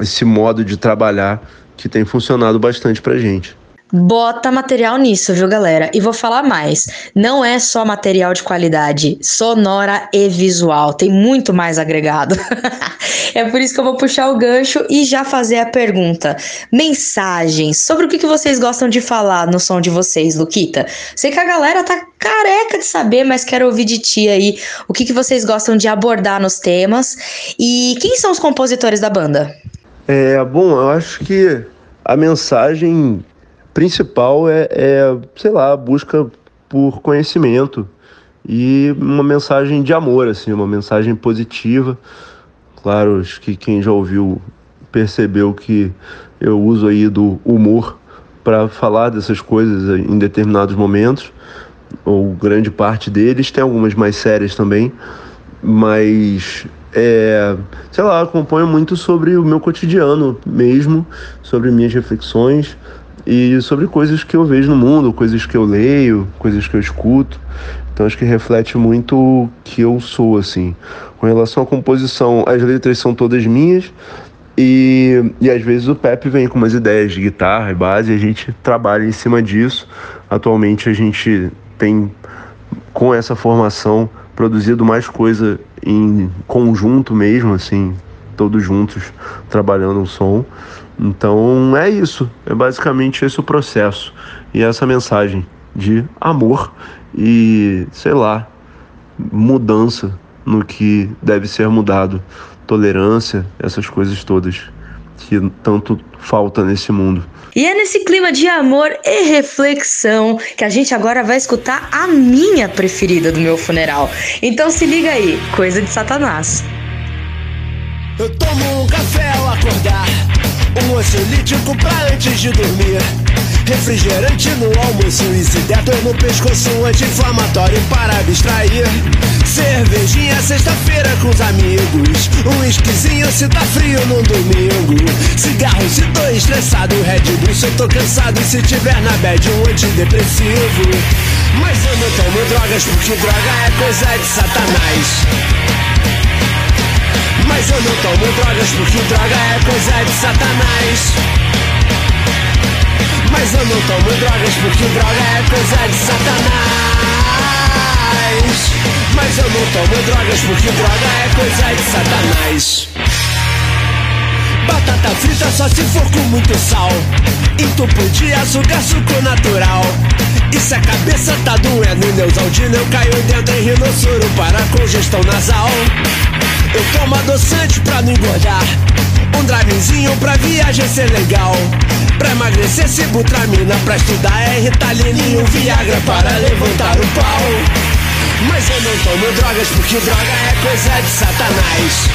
esse modo de trabalhar que tem funcionado bastante pra gente. Bota material nisso, viu, galera? E vou falar mais. Não é só material de qualidade, sonora e visual. Tem muito mais agregado. [laughs] é por isso que eu vou puxar o gancho e já fazer a pergunta. Mensagens sobre o que vocês gostam de falar no som de vocês, Luquita. Sei que a galera tá careca de saber, mas quero ouvir de ti aí o que vocês gostam de abordar nos temas e quem são os compositores da banda. É, bom, eu acho que a mensagem principal é, é, sei lá, a busca por conhecimento e uma mensagem de amor, assim, uma mensagem positiva. Claro, acho que quem já ouviu percebeu que eu uso aí do humor para falar dessas coisas em determinados momentos, ou grande parte deles, tem algumas mais sérias também, mas é, sei lá, componho muito sobre o meu cotidiano mesmo, sobre minhas reflexões e sobre coisas que eu vejo no mundo, coisas que eu leio, coisas que eu escuto. Então acho que reflete muito o que eu sou assim. Com relação à composição, as letras são todas minhas e, e às vezes o Pepe vem com umas ideias de guitarra e base e a gente trabalha em cima disso. Atualmente a gente tem com essa formação produzido mais coisa em conjunto mesmo, assim, todos juntos trabalhando um som. Então é isso, é basicamente esse o processo e essa mensagem de amor e, sei lá, mudança no que deve ser mudado, tolerância, essas coisas todas que tanto falta nesse mundo. E é nesse clima de amor e reflexão que a gente agora vai escutar a minha preferida do meu funeral. Então se liga aí, coisa de Satanás. Eu tomo um café ao acordar, um ansiolítico pra antes de dormir. Refrigerante no almoço, Isidetor no pescoço, anti-inflamatório para abstrair. Cervejinha sexta-feira com os amigos, um esquisinho se tá frio no domingo. Cigarro se tô estressado, Red Bull se eu tô cansado e se tiver na bad um antidepressivo. Mas eu não tomo drogas porque droga é coisa de satanás. Mas eu não tomo drogas porque droga é coisa de satanás. Mas eu não tomo drogas porque droga é coisa de satanás. Mas eu não tomo drogas porque droga é coisa de satanás. Batata frita só se for com muito sal. Entupo de açúcar, suco natural. E se a cabeça tá doendo, Neusaldina, eu caio dentro em rinossoro para congestão nasal. Eu tomo adoçante pra não engordar. Um drivezinho pra viagem ser legal. Pra emagrecer, sibutramina. Pra estudar é Ritalina e um Viagra para levantar o pau. Mas eu não tomo drogas porque droga é coisa de satanás.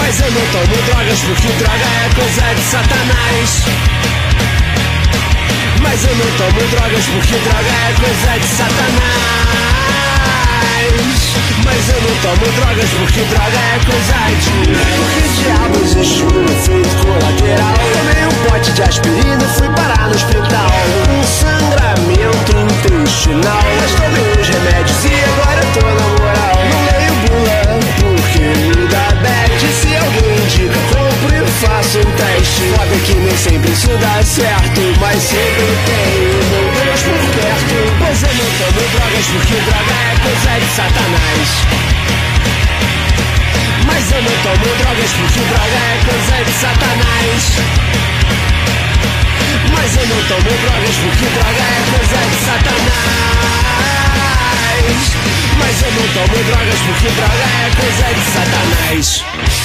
Mas eu não tomo drogas porque droga é coisa de satanás. Mas eu não tomo drogas porque droga é coisa de satanás. Mas eu não tomo drogas porque droga é coisa de Por que diabos existe um efeito colateral? Tomei um pote de aspirina fui parar no hospital Um sangramento intestinal isso dá certo Mas sempre tenho Deus por perto Pois eu não tomo drogas porque droga é coisa de satanás mas eu não tomo drogas porque droga é coisa de satanás. Mas eu não tomo drogas porque droga é coisa de satanás. Mas eu não tomo drogas porque droga é coisa de satanás.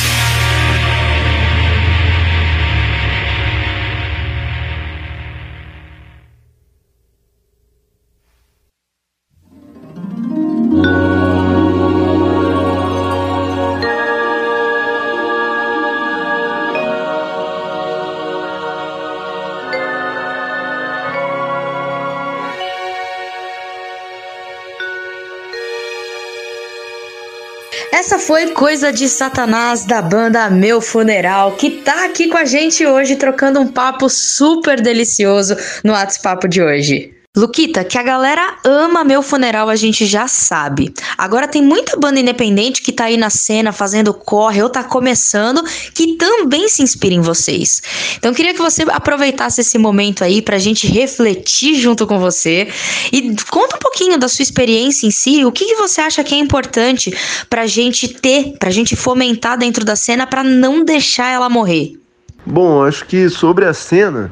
Essa foi coisa de Satanás da banda Meu Funeral, que tá aqui com a gente hoje trocando um papo super delicioso no WhatsApp de hoje. Luquita, que a galera ama meu funeral, a gente já sabe. Agora tem muita banda independente que tá aí na cena fazendo corre ou tá começando, que também se inspira em vocês. Então queria que você aproveitasse esse momento aí pra gente refletir junto com você e conta um pouquinho da sua experiência em si, o que, que você acha que é importante pra gente ter, pra gente fomentar dentro da cena pra não deixar ela morrer. Bom, acho que sobre a cena,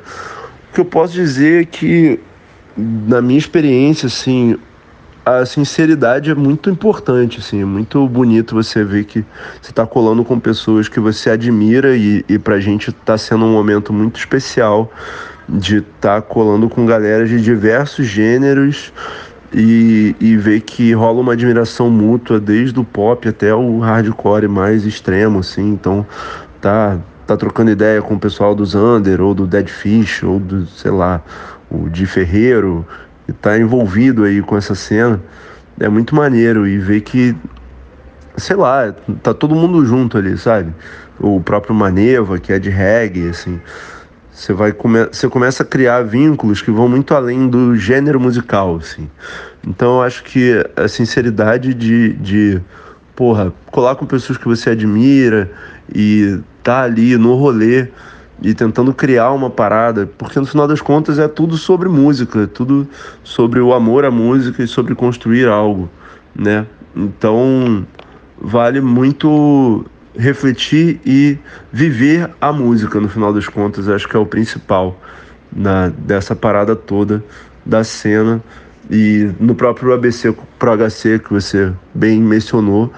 o que eu posso dizer é que na minha experiência, assim, a sinceridade é muito importante, assim, é muito bonito você ver que você está colando com pessoas que você admira e, e pra gente está sendo um momento muito especial de estar tá colando com galera de diversos gêneros e, e ver que rola uma admiração mútua desde o pop até o hardcore mais extremo, assim, então tá, tá trocando ideia com o pessoal do Zander ou do Dead Fish ou do, sei lá, o Di Ferreiro, que tá envolvido aí com essa cena, é muito maneiro e ver que, sei lá, tá todo mundo junto ali, sabe? O próprio Maneva, que é de reggae, assim. Você vai come você começa a criar vínculos que vão muito além do gênero musical, assim. Então eu acho que a sinceridade de, de porra, colar com pessoas que você admira e tá ali no rolê e tentando criar uma parada, porque no final das contas é tudo sobre música, é tudo sobre o amor à música e sobre construir algo, né? Então vale muito refletir e viver a música no final das contas, acho que é o principal na dessa parada toda da cena e no próprio ABC Pro HC que você bem mencionou,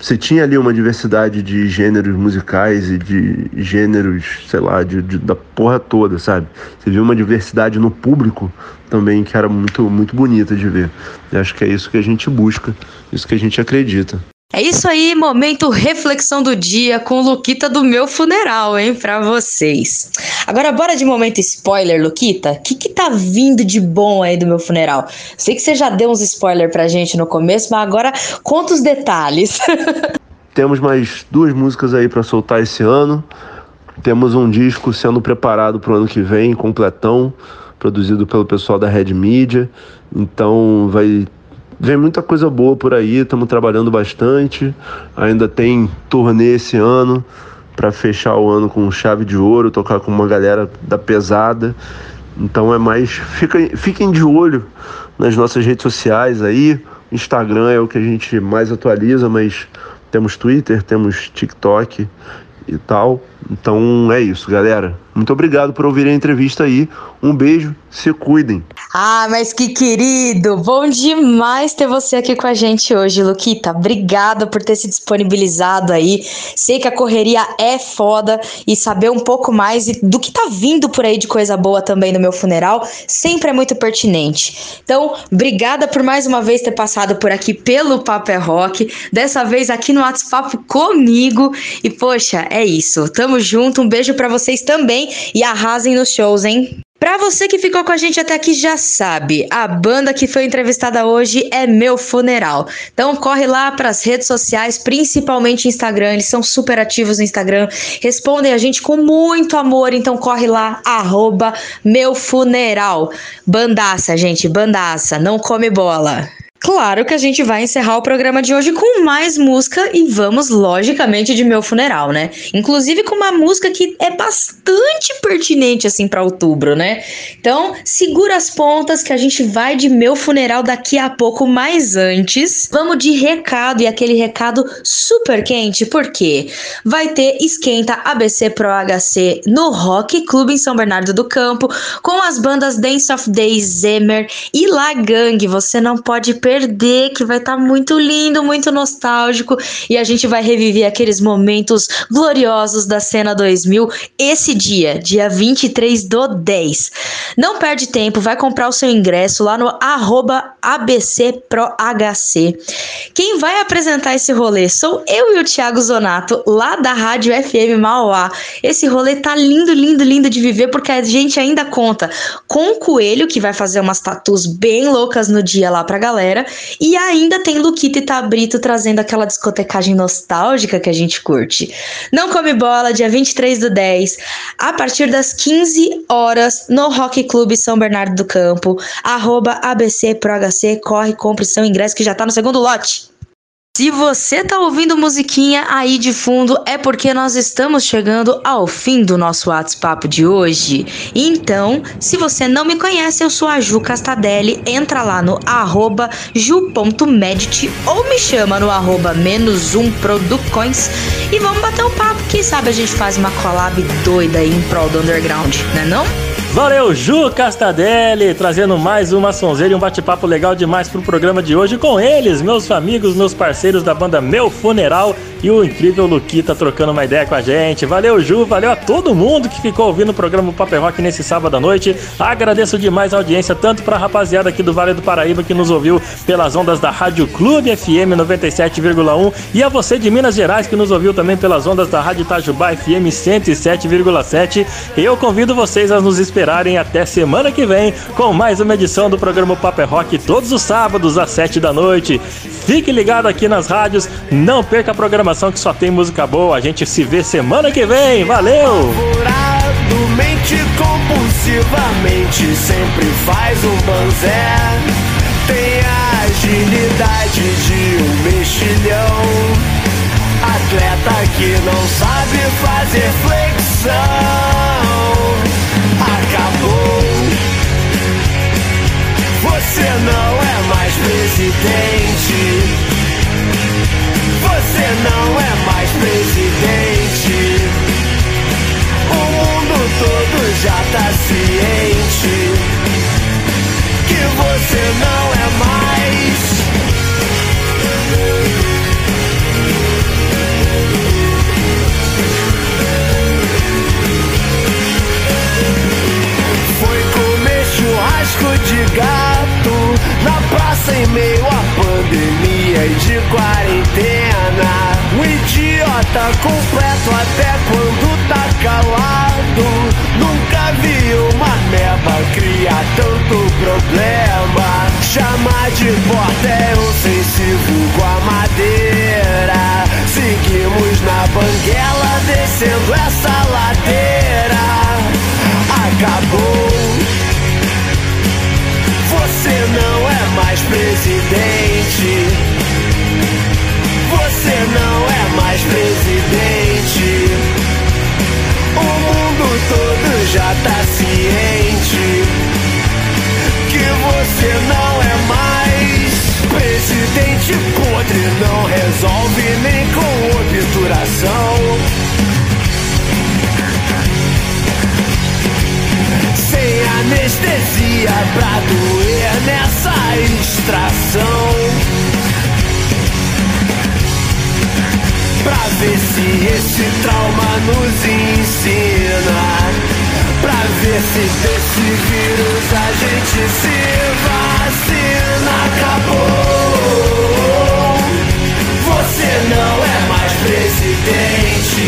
você tinha ali uma diversidade de gêneros musicais e de gêneros, sei lá, de, de, da porra toda, sabe? Você viu uma diversidade no público também que era muito, muito bonita de ver. E acho que é isso que a gente busca, isso que a gente acredita. É isso aí, momento reflexão do dia com Luquita do meu funeral, hein, pra vocês. Agora bora de momento spoiler, Luquita. O que que tá vindo de bom aí do meu funeral? Sei que você já deu uns spoiler pra gente no começo, mas agora conta os detalhes. [laughs] Temos mais duas músicas aí para soltar esse ano. Temos um disco sendo preparado pro ano que vem, completão, produzido pelo pessoal da Red Media. Então vai Vem muita coisa boa por aí, estamos trabalhando bastante. Ainda tem turnê esse ano para fechar o ano com chave de ouro, tocar com uma galera da pesada. Então é mais. Fica, fiquem de olho nas nossas redes sociais aí. Instagram é o que a gente mais atualiza, mas temos Twitter, temos TikTok e tal. Então é isso, galera. Muito obrigado por ouvir a entrevista aí. Um beijo, se cuidem. Ah, mas que querido! Bom demais ter você aqui com a gente hoje, Luquita. Obrigada por ter se disponibilizado aí. Sei que a correria é foda e saber um pouco mais do que tá vindo por aí de coisa boa também no meu funeral sempre é muito pertinente. Então, obrigada por mais uma vez ter passado por aqui pelo Papo é Rock. Dessa vez aqui no WhatsApp comigo. E, poxa, é isso. Tamo junto. Um beijo para vocês também e arrasem nos shows, hein? Pra você que ficou com a gente até aqui já sabe, a banda que foi entrevistada hoje é Meu Funeral. Então corre lá pras redes sociais, principalmente Instagram, eles são super ativos no Instagram, respondem a gente com muito amor, então corre lá, arroba Meu Funeral. Bandaça, gente, bandaça, não come bola. Claro que a gente vai encerrar o programa de hoje com mais música e vamos, logicamente, de meu funeral, né? Inclusive com uma música que é bastante pertinente, assim, para outubro, né? Então, segura as pontas que a gente vai de meu funeral daqui a pouco, mas antes, vamos de recado e aquele recado super quente, porque vai ter Esquenta ABC Pro HC no Rock Club em São Bernardo do Campo, com as bandas Dance of Days, Zemer e La Gang. Você não pode perder perder, que vai estar tá muito lindo, muito nostálgico e a gente vai reviver aqueles momentos gloriosos da cena 2000 esse dia, dia 23 do 10. Não perde tempo, vai comprar o seu ingresso lá no ABCProHC. Quem vai apresentar esse rolê sou eu e o Thiago Zonato, lá da Rádio FM Mauá. Esse rolê tá lindo, lindo, lindo de viver porque a gente ainda conta com o Coelho, que vai fazer umas tatus bem loucas no dia lá pra galera E ainda tem Luquita e Tabrito trazendo aquela discotecagem nostálgica que a gente curte. Não Come Bola, dia 23 do 10, a partir das 15 horas, no Rock Clube São Bernardo do Campo, arroba ABC Pro HC, corre, compre seu ingresso que já tá no segundo lote. Se você tá ouvindo musiquinha aí de fundo, é porque nós estamos chegando ao fim do nosso WhatsApp de hoje. Então, se você não me conhece, eu sou a Ju Castadelli. Entra lá no arroba ju.medit ou me chama no arroba menos um producoins e vamos bater um papo. Quem sabe a gente faz uma collab doida aí em prol do underground, né não? Valeu, Ju Castadelli, trazendo mais uma sonzeira e um bate-papo legal demais pro programa de hoje com eles, meus amigos, meus parceiros da banda Meu Funeral e o incrível Luquita trocando uma ideia com a gente. Valeu, Ju, valeu a todo mundo que ficou ouvindo o programa Paper Rock nesse sábado à noite. Agradeço demais a audiência, tanto pra rapaziada aqui do Vale do Paraíba que nos ouviu pelas ondas da Rádio Clube FM 97,1 e a você de Minas Gerais que nos ouviu também pelas ondas da Rádio Itajubá FM 107,7. Eu convido vocês a nos esperar esperarem até semana que vem com mais uma edição do programa Paper Rock todos os sábados às 7 da noite. Fique ligado aqui nas rádios, não perca a programação que só tem música boa. A gente se vê semana que vem. Valeu! mente compulsivamente sempre faz um banzé. Tem a agilidade de um mexilhão. Atleta que não sabe fazer flexão Você não é mais presidente. Você não é mais presidente. O mundo todo já tá ciente que você não é mais. Praça em meio à pandemia e de quarentena. Um idiota completo até quando tá calado. Nunca vi uma meba criar tanto problema. Chamar de porta é ofensivo com a madeira. Seguimos na banguela descendo essa ladeira. Acabou você não é mais presidente. Você não é mais presidente. O mundo todo já tá ciente que você não é mais presidente podre. Não resolve nem com obturação. Anestesia pra doer nessa extração. Pra ver se esse trauma nos ensina. Pra ver se desse vírus a gente se vacina. Acabou. Você não é mais presidente.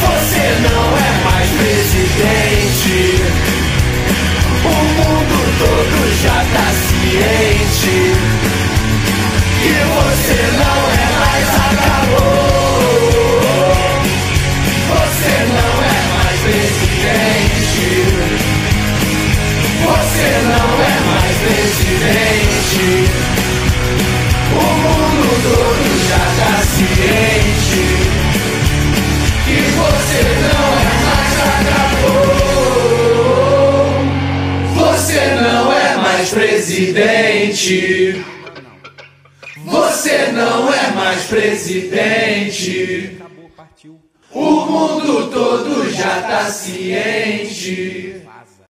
Você não é mais presidente. Todo já tá ciente. Que você não é mais acabou. Você não é mais presidente. Você não é mais presidente. O mundo todo já tá ciente presidente. Você não é mais presidente. O mundo todo já tá ciente